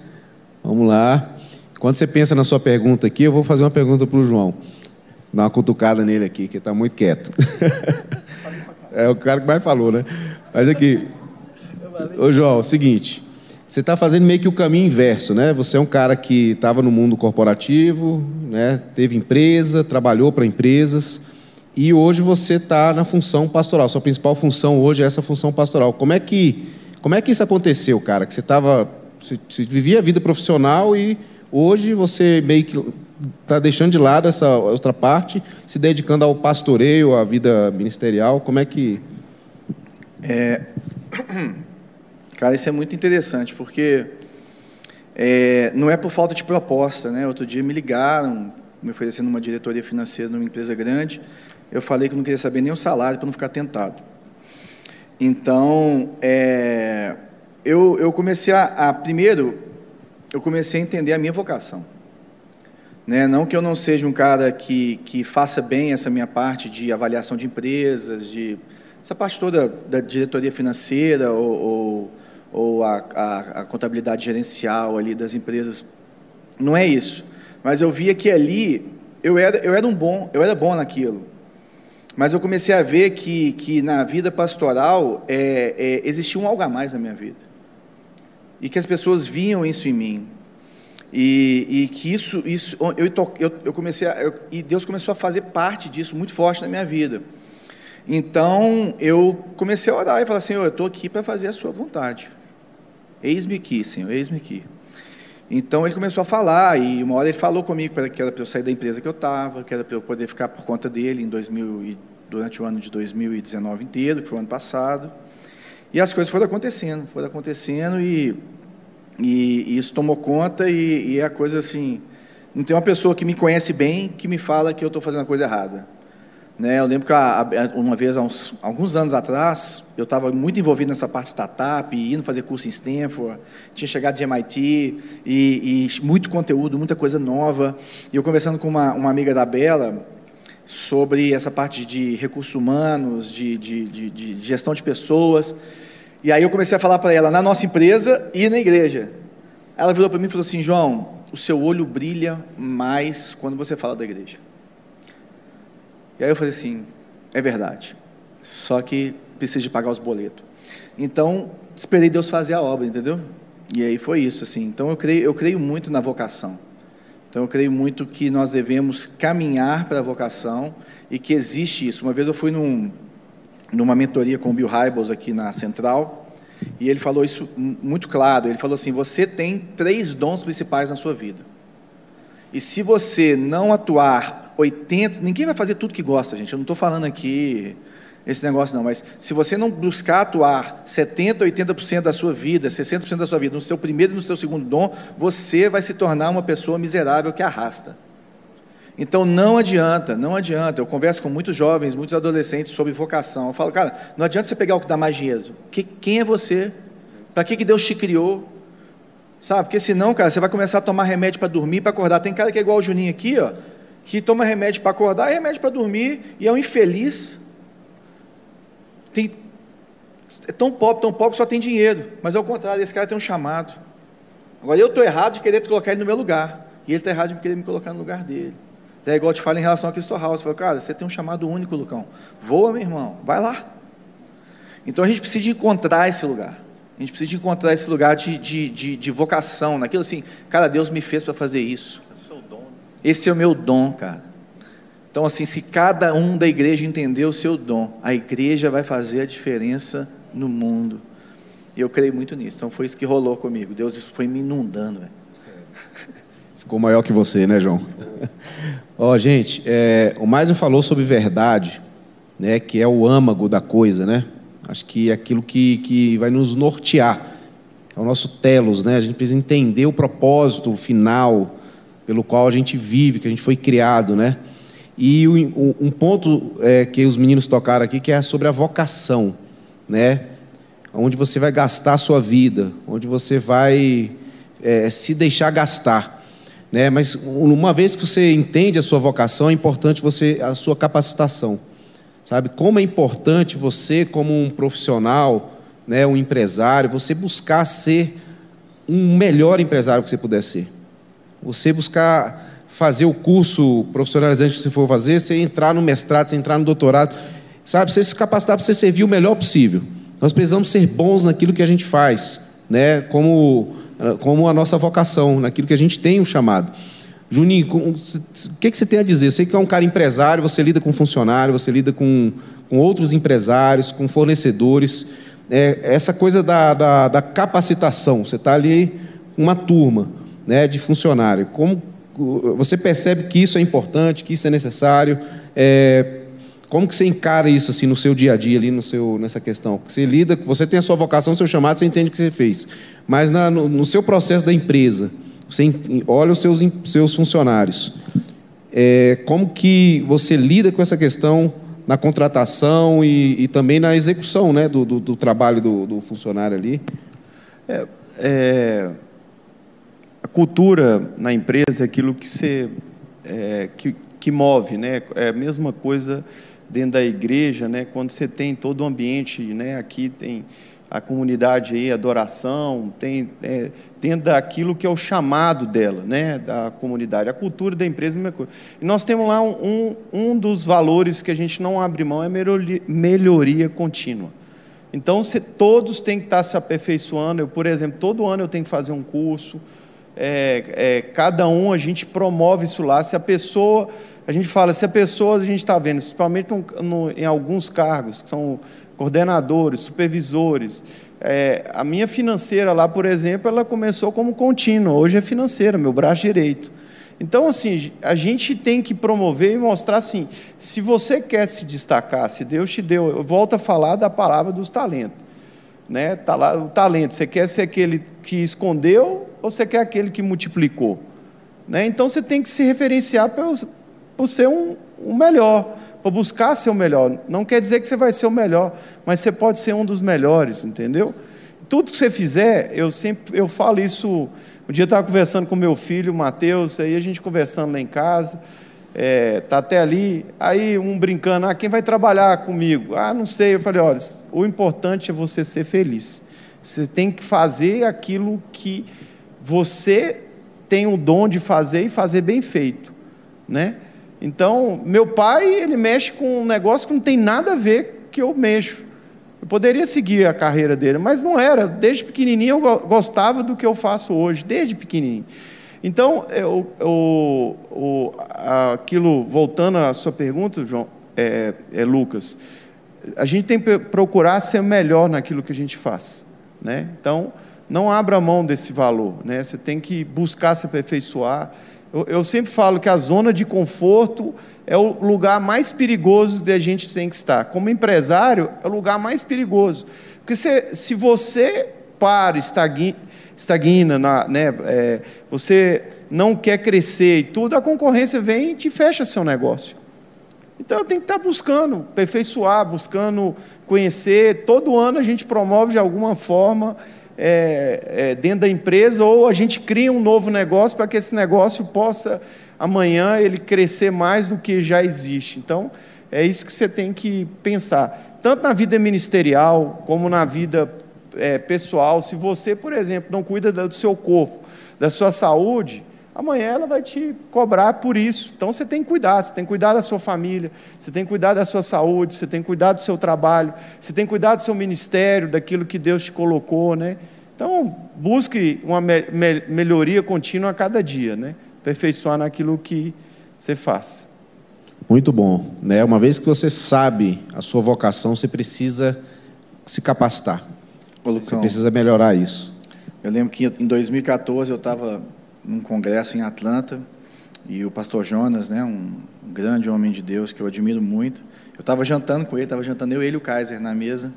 Vamos lá. Quando você pensa na sua pergunta aqui, eu vou fazer uma pergunta para o João. Dá uma cutucada nele aqui, que está muito quieto. é o cara que mais falou, né? Mas aqui. Ô, João, é seguinte. Você está fazendo meio que o caminho inverso, né? Você é um cara que estava no mundo corporativo, né? teve empresa, trabalhou para empresas, e hoje você está na função pastoral. Sua principal função hoje é essa função pastoral. Como é que, como é que isso aconteceu, cara? Que você estava, você, você vivia a vida profissional e hoje você meio que está deixando de lado essa outra parte, se dedicando ao pastoreio, à vida ministerial. Como é que é... Cara, isso é muito interessante, porque é, não é por falta de proposta. Né? Outro dia me ligaram, me oferecendo uma diretoria financeira numa empresa grande. Eu falei que não queria saber nem o salário para não ficar tentado. Então, é, eu, eu comecei a, a, Primeiro, eu comecei a entender a minha vocação. Né? Não que eu não seja um cara que, que faça bem essa minha parte de avaliação de empresas, de essa parte toda da diretoria financeira ou, ou ou a, a, a contabilidade gerencial ali das empresas. Não é isso. Mas eu via que ali eu era, eu era um bom, eu era bom naquilo. Mas eu comecei a ver que, que na vida pastoral é, é, existia um algo a mais na minha vida. E que as pessoas viam isso em mim. E, e que isso, isso eu, eu, eu comecei a, eu, e Deus começou a fazer parte disso muito forte na minha vida. Então eu comecei a orar e falar assim: eu estou aqui para fazer a sua vontade. Eis-me aqui, Senhor, eis-me aqui. Então ele começou a falar, e uma hora ele falou comigo que era para eu sair da empresa que eu estava, que era para eu poder ficar por conta dele em 2000, durante o ano de 2019 inteiro, que foi o ano passado. E as coisas foram acontecendo, foram acontecendo, e, e, e isso tomou conta, e, e é a coisa assim. Não tem uma pessoa que me conhece bem que me fala que eu estou fazendo a coisa errada. Né, eu lembro que uma vez, há uns, alguns anos atrás, eu estava muito envolvido nessa parte startup, indo fazer curso em Stanford, tinha chegado de MIT, e, e muito conteúdo, muita coisa nova. E eu conversando com uma, uma amiga da Bela sobre essa parte de recursos humanos, de, de, de, de gestão de pessoas. E aí eu comecei a falar para ela, na nossa empresa e na igreja. Ela virou para mim e falou assim, João, o seu olho brilha mais quando você fala da igreja. E aí eu falei assim: é verdade. Só que precisa de pagar os boletos. Então, esperei Deus fazer a obra, entendeu? E aí foi isso, assim. Então, eu creio, eu creio muito na vocação. Então, eu creio muito que nós devemos caminhar para a vocação e que existe isso. Uma vez eu fui num, numa mentoria com o Bill Hybels aqui na Central, e ele falou isso muito claro. Ele falou assim: você tem três dons principais na sua vida. E se você não atuar 80, ninguém vai fazer tudo que gosta, gente. Eu não estou falando aqui esse negócio não, mas se você não buscar atuar 70, 80% da sua vida, 60% da sua vida no seu primeiro e no seu segundo dom, você vai se tornar uma pessoa miserável que arrasta. Então não adianta, não adianta. Eu converso com muitos jovens, muitos adolescentes sobre vocação. Eu falo, cara, não adianta você pegar o que dá mais dinheiro. Que, quem é você? Para que, que Deus te criou? Sabe? Porque senão, cara, você vai começar a tomar remédio para dormir, para acordar. Tem cara que é igual o Juninho aqui, ó que toma remédio para acordar e remédio para dormir e é um infeliz. Tem, é tão pobre, tão pobre que só tem dinheiro. Mas ao contrário, esse cara tem um chamado. Agora eu estou errado de querer colocar ele no meu lugar. E ele está errado de querer me colocar no lugar dele. É igual eu te falo em relação a Cristo House. Eu cara, você tem um chamado único, Lucão. Voa, meu irmão, vai lá. Então a gente precisa encontrar esse lugar. A gente precisa encontrar esse lugar de, de, de, de vocação, naquilo assim, cara, Deus me fez para fazer isso. Esse é o meu dom, cara. Então, assim, se cada um da igreja entender o seu dom, a igreja vai fazer a diferença no mundo. E eu creio muito nisso. Então, foi isso que rolou comigo. Deus foi me inundando. Véio. Ficou maior que você, né, João? Ó, oh, gente, é, o mais falou sobre verdade, né, que é o âmago da coisa, né? Acho que é aquilo que, que vai nos nortear. É o nosso telos, né? A gente precisa entender o propósito final, pelo qual a gente vive, que a gente foi criado, né? E um ponto é, que os meninos tocaram aqui que é sobre a vocação, né? Onde você vai gastar a sua vida, onde você vai é, se deixar gastar, né? Mas uma vez que você entende a sua vocação, é importante você a sua capacitação, sabe? Como é importante você, como um profissional, né, um empresário, você buscar ser um melhor empresário que você puder ser. Você buscar fazer o curso profissionalizante que você for fazer, você entrar no mestrado, você entrar no doutorado, sabe? Você se capacitar para você servir o melhor possível. Nós precisamos ser bons naquilo que a gente faz, né? como, como a nossa vocação, naquilo que a gente tem o um chamado. Juninho, o que, que você tem a dizer? Você que é um cara empresário, você lida com funcionário, você lida com, com outros empresários, com fornecedores. É, essa coisa da, da, da capacitação, você está ali uma turma né, de funcionário. Como você percebe que isso é importante, que isso é necessário? É, como que você encara isso assim no seu dia a dia ali no seu nessa questão? Você lida, você tem a sua vocação, seu chamado, você entende o que você fez. Mas na, no, no, seu processo da empresa, você olha os seus, seus funcionários. É, como que você lida com essa questão na contratação e, e também na execução, né, do, do, do trabalho do, do, funcionário ali? É, é, cultura na empresa é aquilo que você é, que, que move, né? É a mesma coisa dentro da igreja, né, quando você tem todo o ambiente, né, aqui tem a comunidade aí, adoração, tem é, dentro daquilo que é o chamado dela, né, da comunidade, a cultura da empresa, é a mesma coisa. E nós temos lá um, um dos valores que a gente não abre mão é melhoria, melhoria contínua. Então, você, todos têm que estar se aperfeiçoando. Eu, por exemplo, todo ano eu tenho que fazer um curso. É, é, cada um a gente promove isso lá. Se a pessoa a gente fala, se a pessoa, a gente está vendo, principalmente no, no, em alguns cargos, que são coordenadores, supervisores, é, a minha financeira lá, por exemplo, ela começou como contínua, hoje é financeira, meu braço direito. Então, assim, a gente tem que promover e mostrar assim, se você quer se destacar, se Deus te deu, eu volto a falar da palavra dos talentos. Né? Tá lá, o talento, você quer ser aquele que escondeu ou você quer aquele que multiplicou? Né? Então você tem que se referenciar por ser um, um melhor, para buscar ser o melhor. Não quer dizer que você vai ser o melhor, mas você pode ser um dos melhores, entendeu? Tudo que você fizer, eu sempre eu falo isso. Um dia eu estava conversando com meu filho, Mateus, aí a gente conversando lá em casa, é, tá até ali, aí um brincando, ah, quem vai trabalhar comigo? Ah, não sei. Eu falei, olha, o importante é você ser feliz. Você tem que fazer aquilo que você tem o dom de fazer e fazer bem feito, né? Então, meu pai, ele mexe com um negócio que não tem nada a ver que eu mexo. Eu poderia seguir a carreira dele, mas não era. Desde pequenininho eu gostava do que eu faço hoje, desde pequenininho. Então, eu, eu, eu, aquilo, voltando à sua pergunta, João, é, é, Lucas, a gente tem que procurar ser melhor naquilo que a gente faz. Né? Então, não abra mão desse valor. Né? Você tem que buscar se aperfeiçoar. Eu, eu, sempre falo que a zona de conforto é o lugar mais perigoso que a gente tem que estar. Como empresário, é o lugar mais perigoso. Porque se, se você para, estagna, estagna na, né, é, você não quer crescer e tudo, a concorrência vem e te fecha seu negócio. Então eu tenho que estar buscando aperfeiçoar, buscando conhecer. Todo ano a gente promove de alguma forma é, é, dentro da empresa ou a gente cria um novo negócio para que esse negócio possa amanhã ele crescer mais do que já existe. Então, é isso que você tem que pensar, tanto na vida ministerial como na vida é, pessoal. Se você, por exemplo, não cuida do seu corpo, da sua saúde, amanhã ela vai te cobrar por isso. Então você tem que cuidar, você tem que cuidar da sua família, você tem que cuidar da sua saúde, você tem que cuidar do seu trabalho, você tem que cuidar do seu ministério, daquilo que Deus te colocou, né? Então, busque uma me me melhoria contínua a cada dia, né? Aperfeiçoar naquilo que você faz. Muito bom, né? Uma vez que você sabe a sua vocação, você precisa se capacitar. Ô, Lucão, você precisa melhorar isso. Eu lembro que em 2014 eu estava num congresso em Atlanta e o pastor Jonas, né, um grande homem de Deus que eu admiro muito, eu estava jantando com ele, estava jantando eu, ele e o Kaiser na mesa,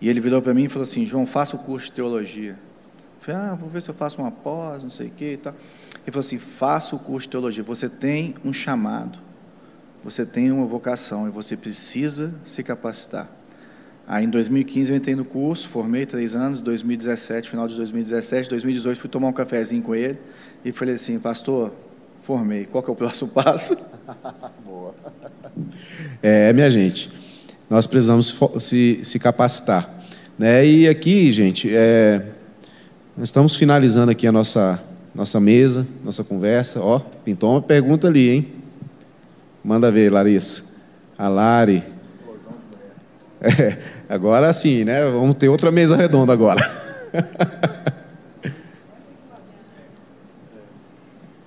e ele virou para mim e falou assim, João, faça o curso de teologia. Eu falei, ah, vou ver se eu faço uma pós, não sei o que e tal. Ele falou assim, faça o curso de teologia, você tem um chamado, você tem uma vocação e você precisa se capacitar. Aí em 2015 eu entrei no curso, formei três anos, 2017, final de 2017, 2018 fui tomar um cafezinho com ele e falei assim, pastor, formei, qual que é o próximo passo? Boa. É, minha gente, nós precisamos se, se capacitar. Né? E aqui, gente, é, nós estamos finalizando aqui a nossa, nossa mesa, nossa conversa. Ó, pintou uma pergunta ali, hein? Manda ver, Larissa. A Lari. É, agora sim, né? Vamos ter outra mesa redonda agora.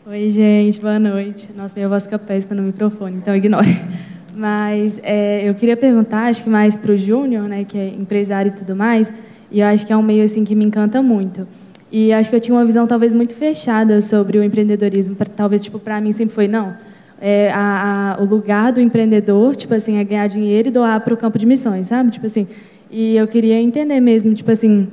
Oi, gente, boa noite. Nossa, minha voz fica péssima no microfone, então ignore. Mas é, eu queria perguntar, acho que mais para o Júnior, né, que é empresário e tudo mais, e eu acho que é um meio assim que me encanta muito. E acho que eu tinha uma visão talvez muito fechada sobre o empreendedorismo. Talvez tipo para mim sempre foi não. É, a, a, o lugar do empreendedor, tipo assim, é ganhar dinheiro e doar para o campo de missões, sabe? Tipo assim. E eu queria entender mesmo, tipo assim,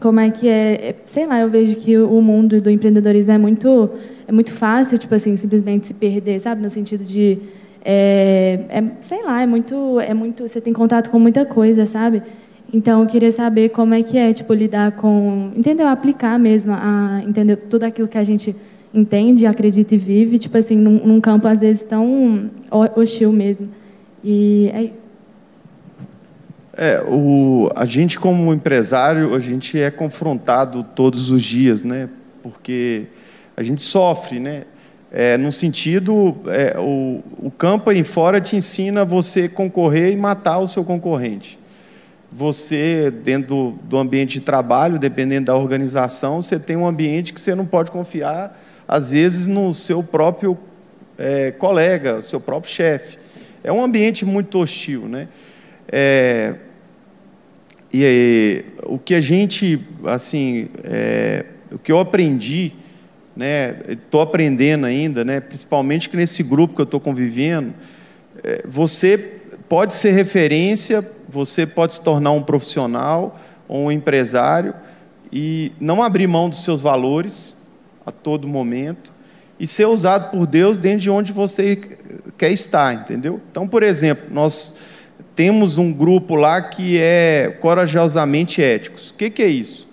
como é que é, é sei lá, eu vejo que o mundo do empreendedorismo é muito é muito fácil, tipo assim, simplesmente se perder, sabe? No sentido de é, é, sei lá, é muito, é muito, você tem contato com muita coisa, sabe? Então, eu queria saber como é que é, tipo, lidar com, entendeu? Aplicar mesmo, a, entender tudo aquilo que a gente entende, acredita e vive, tipo assim, num, num campo às vezes tão hostil mesmo. E é isso. É, o, a gente como empresário, a gente é confrontado todos os dias, né? Porque a gente sofre, né? É, no sentido, é, o, o campo aí fora te ensina você concorrer e matar o seu concorrente. Você, dentro do, do ambiente de trabalho, dependendo da organização, você tem um ambiente que você não pode confiar, às vezes, no seu próprio é, colega, seu próprio chefe. É um ambiente muito hostil. Né? É, e o que a gente, assim, é, o que eu aprendi né? Estou aprendendo ainda, né? Principalmente que nesse grupo que eu estou convivendo, é, você pode ser referência, você pode se tornar um profissional um empresário e não abrir mão dos seus valores a todo momento e ser usado por Deus dentro de onde você quer estar, entendeu? Então, por exemplo, nós temos um grupo lá que é corajosamente éticos. O que, que é isso?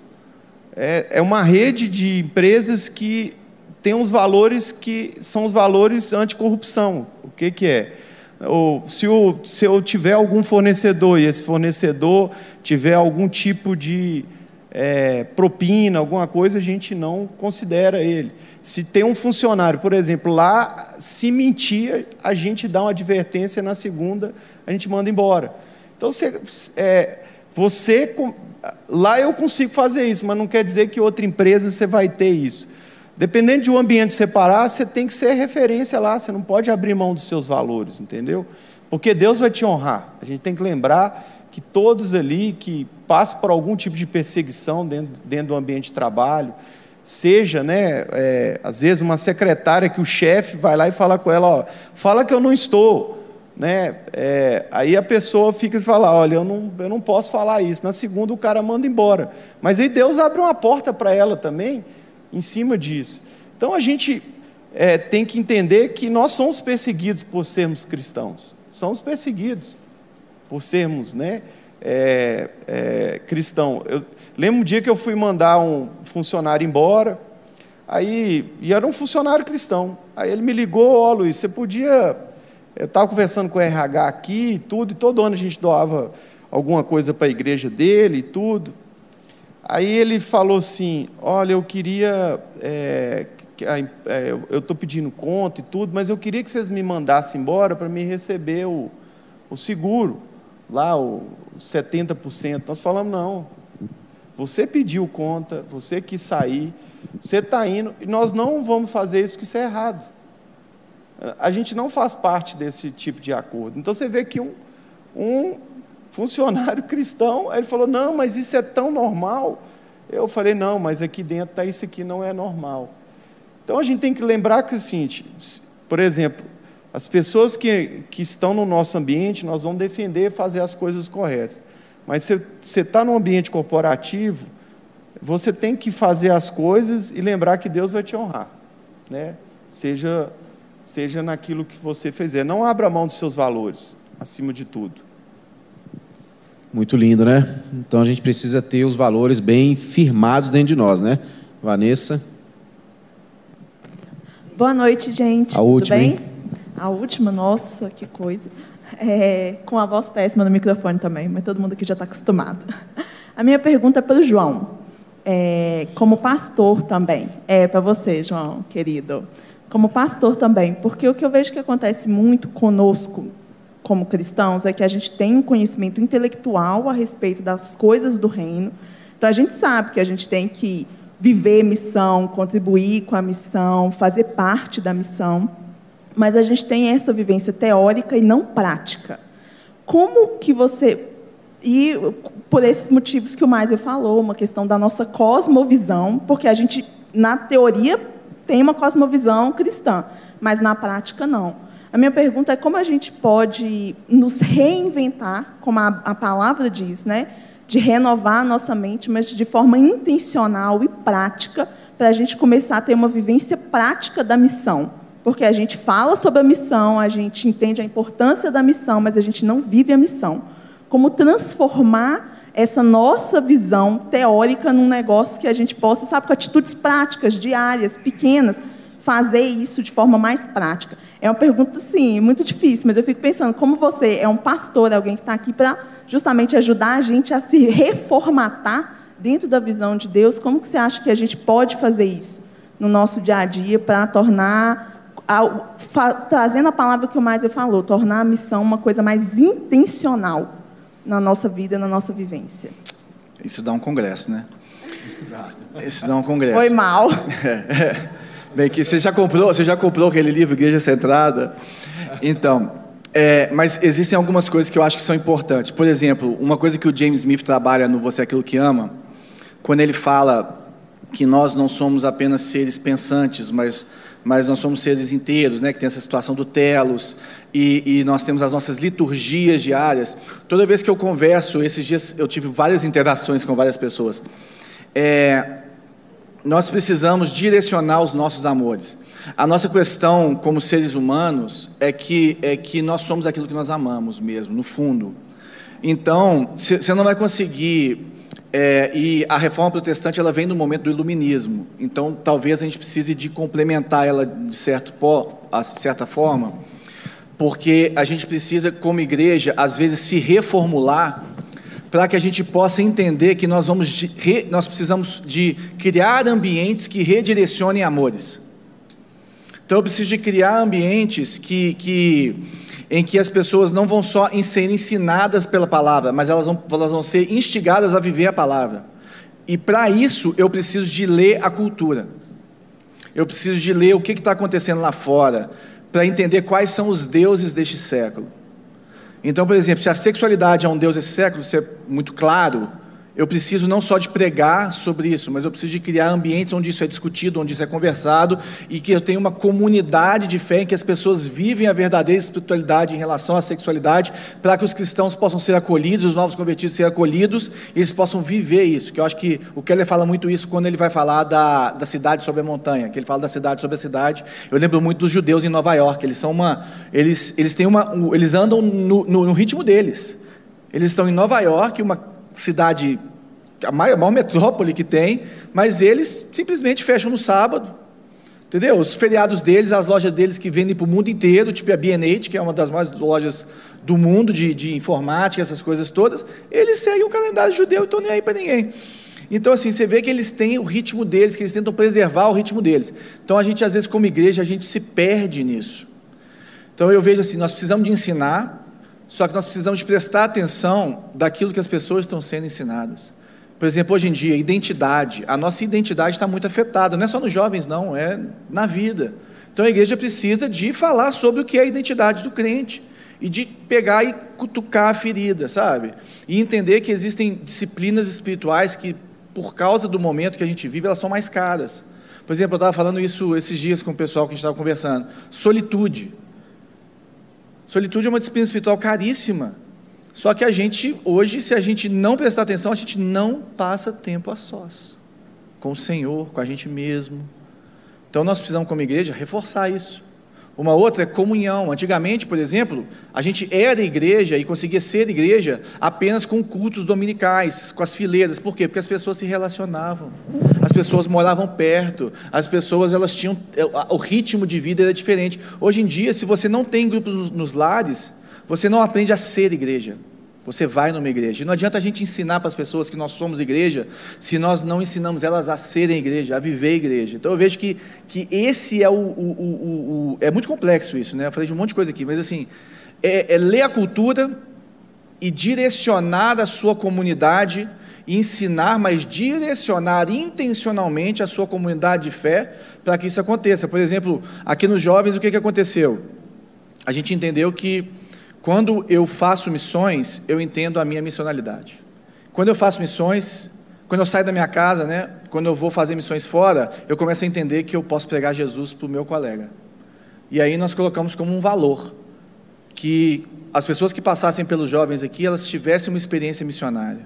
é, é uma rede de empresas que tem uns valores que são os valores anticorrupção. O que, que é? Ou, se, o, se eu tiver algum fornecedor e esse fornecedor tiver algum tipo de é, propina, alguma coisa, a gente não considera ele. Se tem um funcionário, por exemplo, lá, se mentir, a gente dá uma advertência, na segunda a gente manda embora. Então, você, é, você Lá eu consigo fazer isso, mas não quer dizer que outra empresa você vai ter isso. Dependendo de um ambiente separar, você tem que ser referência lá, você não pode abrir mão dos seus valores, entendeu? Porque Deus vai te honrar. A gente tem que lembrar que todos ali que passam por algum tipo de perseguição dentro, dentro do ambiente de trabalho, seja, né, é, às vezes uma secretária que o chefe vai lá e fala com ela, ó, fala que eu não estou, né? É, aí a pessoa fica e fala, olha, eu não, eu não posso falar isso. Na segunda o cara manda embora. Mas aí Deus abre uma porta para ela também, em cima disso. Então a gente é, tem que entender que nós somos perseguidos por sermos cristãos. Somos perseguidos por sermos, né? É, é, cristão. Eu lembro um dia que eu fui mandar um funcionário embora, aí e era um funcionário cristão. Aí ele me ligou, ó, oh, Luiz, você podia eu estava conversando com o RH aqui e tudo, e todo ano a gente doava alguma coisa para a igreja dele e tudo. Aí ele falou assim: Olha, eu queria. É, é, eu estou pedindo conta e tudo, mas eu queria que vocês me mandassem embora para me receber o, o seguro, lá, o 70%. Nós falamos: Não, você pediu conta, você quis sair, você está indo, e nós não vamos fazer isso porque isso é errado. A gente não faz parte desse tipo de acordo. Então você vê que um, um funcionário cristão, ele falou: não, mas isso é tão normal. Eu falei: não, mas aqui dentro está isso aqui não é normal. Então a gente tem que lembrar que, assim, por exemplo, as pessoas que, que estão no nosso ambiente, nós vamos defender fazer as coisas corretas. Mas se você está num ambiente corporativo, você tem que fazer as coisas e lembrar que Deus vai te honrar. Né? Seja seja naquilo que você fizer. Não abra mão dos seus valores, acima de tudo. Muito lindo, né? Então a gente precisa ter os valores bem firmados dentro de nós, né? Vanessa. Boa noite, gente. A Tudo última, bem? Hein? A última, nossa, que coisa. É, com a voz péssima no microfone também, mas todo mundo aqui já está acostumado. A minha pergunta é para o João, é, como pastor também. É para você, João, querido como pastor também, porque o que eu vejo que acontece muito conosco como cristãos, é que a gente tem um conhecimento intelectual a respeito das coisas do reino. Então, a gente sabe que a gente tem que viver missão, contribuir com a missão, fazer parte da missão, mas a gente tem essa vivência teórica e não prática. Como que você e por esses motivos que o Maiser falou, uma questão da nossa cosmovisão, porque a gente na teoria tem uma cosmovisão cristã, mas na prática não. A minha pergunta é como a gente pode nos reinventar, como a, a palavra diz, né? de renovar a nossa mente, mas de forma intencional e prática, para a gente começar a ter uma vivência prática da missão. Porque a gente fala sobre a missão, a gente entende a importância da missão, mas a gente não vive a missão. Como transformar essa nossa visão teórica num negócio que a gente possa, sabe, com atitudes práticas, diárias, pequenas, fazer isso de forma mais prática. É uma pergunta, sim, muito difícil, mas eu fico pensando, como você é um pastor, alguém que está aqui para justamente ajudar a gente a se reformatar dentro da visão de Deus, como que você acha que a gente pode fazer isso no nosso dia a dia para tornar, a, fa, trazendo a palavra que o Maiser falou, tornar a missão uma coisa mais intencional na nossa vida, na nossa vivência? Isso dá um congresso, né? Isso dá um congresso. Foi mal. É, Bem, que você já comprou, você já comprou aquele livro Igreja Centrada? Então, é, mas existem algumas coisas que eu acho que são importantes. Por exemplo, uma coisa que o James Smith trabalha no Você é Aquilo que Ama, quando ele fala que nós não somos apenas seres pensantes, mas, mas nós somos seres inteiros, né? que tem essa situação do telos, e, e nós temos as nossas liturgias diárias. Toda vez que eu converso, esses dias eu tive várias interações com várias pessoas. É, nós precisamos direcionar os nossos amores. A nossa questão como seres humanos é que, é que nós somos aquilo que nós amamos mesmo, no fundo. Então, você não vai conseguir. É, e a reforma protestante ela vem no momento do iluminismo. Então, talvez a gente precise de complementar ela de certo, de certa forma, porque a gente precisa, como igreja, às vezes se reformular para que a gente possa entender que nós, vamos de, nós precisamos de criar ambientes que redirecionem amores. Então eu preciso de criar ambientes que, que, em que as pessoas não vão só ser ensinadas pela palavra, mas elas vão, elas vão ser instigadas a viver a palavra. E para isso eu preciso de ler a cultura. Eu preciso de ler o que está acontecendo lá fora, para entender quais são os deuses deste século. Então, por exemplo, se a sexualidade é um Deus desse século, isso é muito claro, eu preciso não só de pregar sobre isso, mas eu preciso de criar ambientes onde isso é discutido, onde isso é conversado e que eu tenha uma comunidade de fé em que as pessoas vivem a verdadeira espiritualidade em relação à sexualidade, para que os cristãos possam ser acolhidos, os novos convertidos serem acolhidos e eles possam viver isso. Que eu acho que o Keller fala muito isso quando ele vai falar da, da cidade sobre a montanha, que ele fala da cidade sobre a cidade. Eu lembro muito dos judeus em Nova York, eles são uma, eles, eles têm uma, eles andam no, no, no ritmo deles. Eles estão em Nova York, uma cidade, a maior, a maior metrópole que tem, mas eles simplesmente fecham no sábado. Entendeu? Os feriados deles, as lojas deles que vendem para o mundo inteiro, tipo a B&H, que é uma das maiores lojas do mundo de, de informática, essas coisas todas, eles seguem o calendário judeu e estão nem aí para ninguém. Então, assim, você vê que eles têm o ritmo deles, que eles tentam preservar o ritmo deles. Então, a gente, às vezes, como igreja, a gente se perde nisso. Então, eu vejo assim, nós precisamos de ensinar, só que nós precisamos prestar atenção daquilo que as pessoas estão sendo ensinadas. Por exemplo, hoje em dia, identidade. A nossa identidade está muito afetada, não é só nos jovens, não, é na vida. Então a igreja precisa de falar sobre o que é a identidade do crente e de pegar e cutucar a ferida, sabe? E entender que existem disciplinas espirituais que, por causa do momento que a gente vive, elas são mais caras. Por exemplo, eu estava falando isso esses dias com o pessoal que a gente estava conversando. Solitude. Solitude é uma disciplina espiritual caríssima. Só que a gente, hoje, se a gente não prestar atenção, a gente não passa tempo a sós. Com o Senhor, com a gente mesmo. Então nós precisamos, como igreja, reforçar isso. Uma outra é comunhão. Antigamente, por exemplo, a gente era igreja e conseguia ser igreja apenas com cultos dominicais, com as fileiras. Por quê? Porque as pessoas se relacionavam. As pessoas moravam perto, as pessoas elas tinham é, o ritmo de vida era diferente. Hoje em dia, se você não tem grupos nos lares, você não aprende a ser igreja. Você vai numa igreja. E não adianta a gente ensinar para as pessoas que nós somos igreja, se nós não ensinamos elas a serem igreja, a viver igreja. Então eu vejo que, que esse é o, o, o, o É muito complexo isso, né? Eu falei de um monte de coisa aqui, mas assim, é, é ler a cultura e direcionar a sua comunidade, ensinar, mas direcionar intencionalmente a sua comunidade de fé para que isso aconteça. Por exemplo, aqui nos jovens, o que, que aconteceu? A gente entendeu que quando eu faço missões, eu entendo a minha missionalidade. Quando eu faço missões, quando eu saio da minha casa, né, quando eu vou fazer missões fora, eu começo a entender que eu posso pregar Jesus para o meu colega. E aí nós colocamos como um valor que as pessoas que passassem pelos jovens aqui, elas tivessem uma experiência missionária.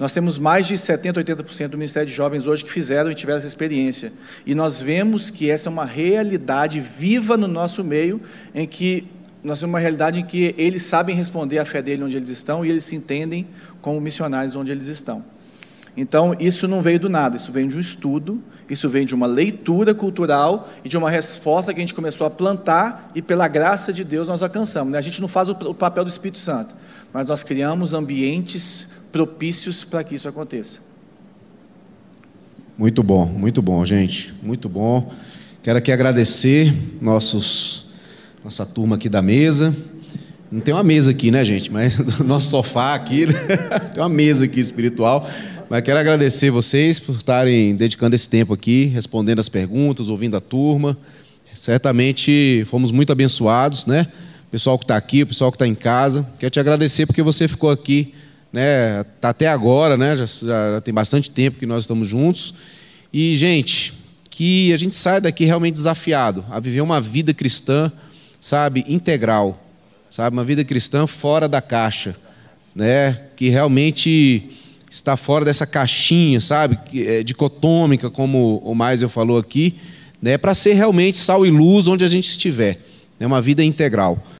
Nós temos mais de 70%, 80% do Ministério de Jovens hoje que fizeram e tiveram essa experiência. E nós vemos que essa é uma realidade viva no nosso meio, em que nós temos uma realidade em que eles sabem responder à fé dele onde eles estão e eles se entendem como missionários onde eles estão. Então, isso não veio do nada, isso vem de um estudo, isso vem de uma leitura cultural e de uma resposta que a gente começou a plantar e, pela graça de Deus, nós alcançamos. Né? A gente não faz o papel do Espírito Santo, mas nós criamos ambientes propícios para que isso aconteça. Muito bom, muito bom, gente, muito bom. Quero aqui agradecer nossos nossa turma aqui da mesa. Não tem uma mesa aqui, né, gente? Mas nosso sofá aqui, né? tem uma mesa aqui espiritual. Mas quero agradecer vocês por estarem dedicando esse tempo aqui, respondendo as perguntas, ouvindo a turma. Certamente fomos muito abençoados, né? O pessoal que está aqui, o pessoal que está em casa. Quero te agradecer porque você ficou aqui, né? Tá até agora, né? Já, já, já tem bastante tempo que nós estamos juntos. E, gente, que a gente saia daqui realmente desafiado a viver uma vida cristã sabe, integral, sabe, uma vida cristã fora da caixa, né, que realmente está fora dessa caixinha, sabe, é dicotômica, como o mais eu falou aqui, né, para ser realmente sal e luz onde a gente estiver, é né, uma vida integral.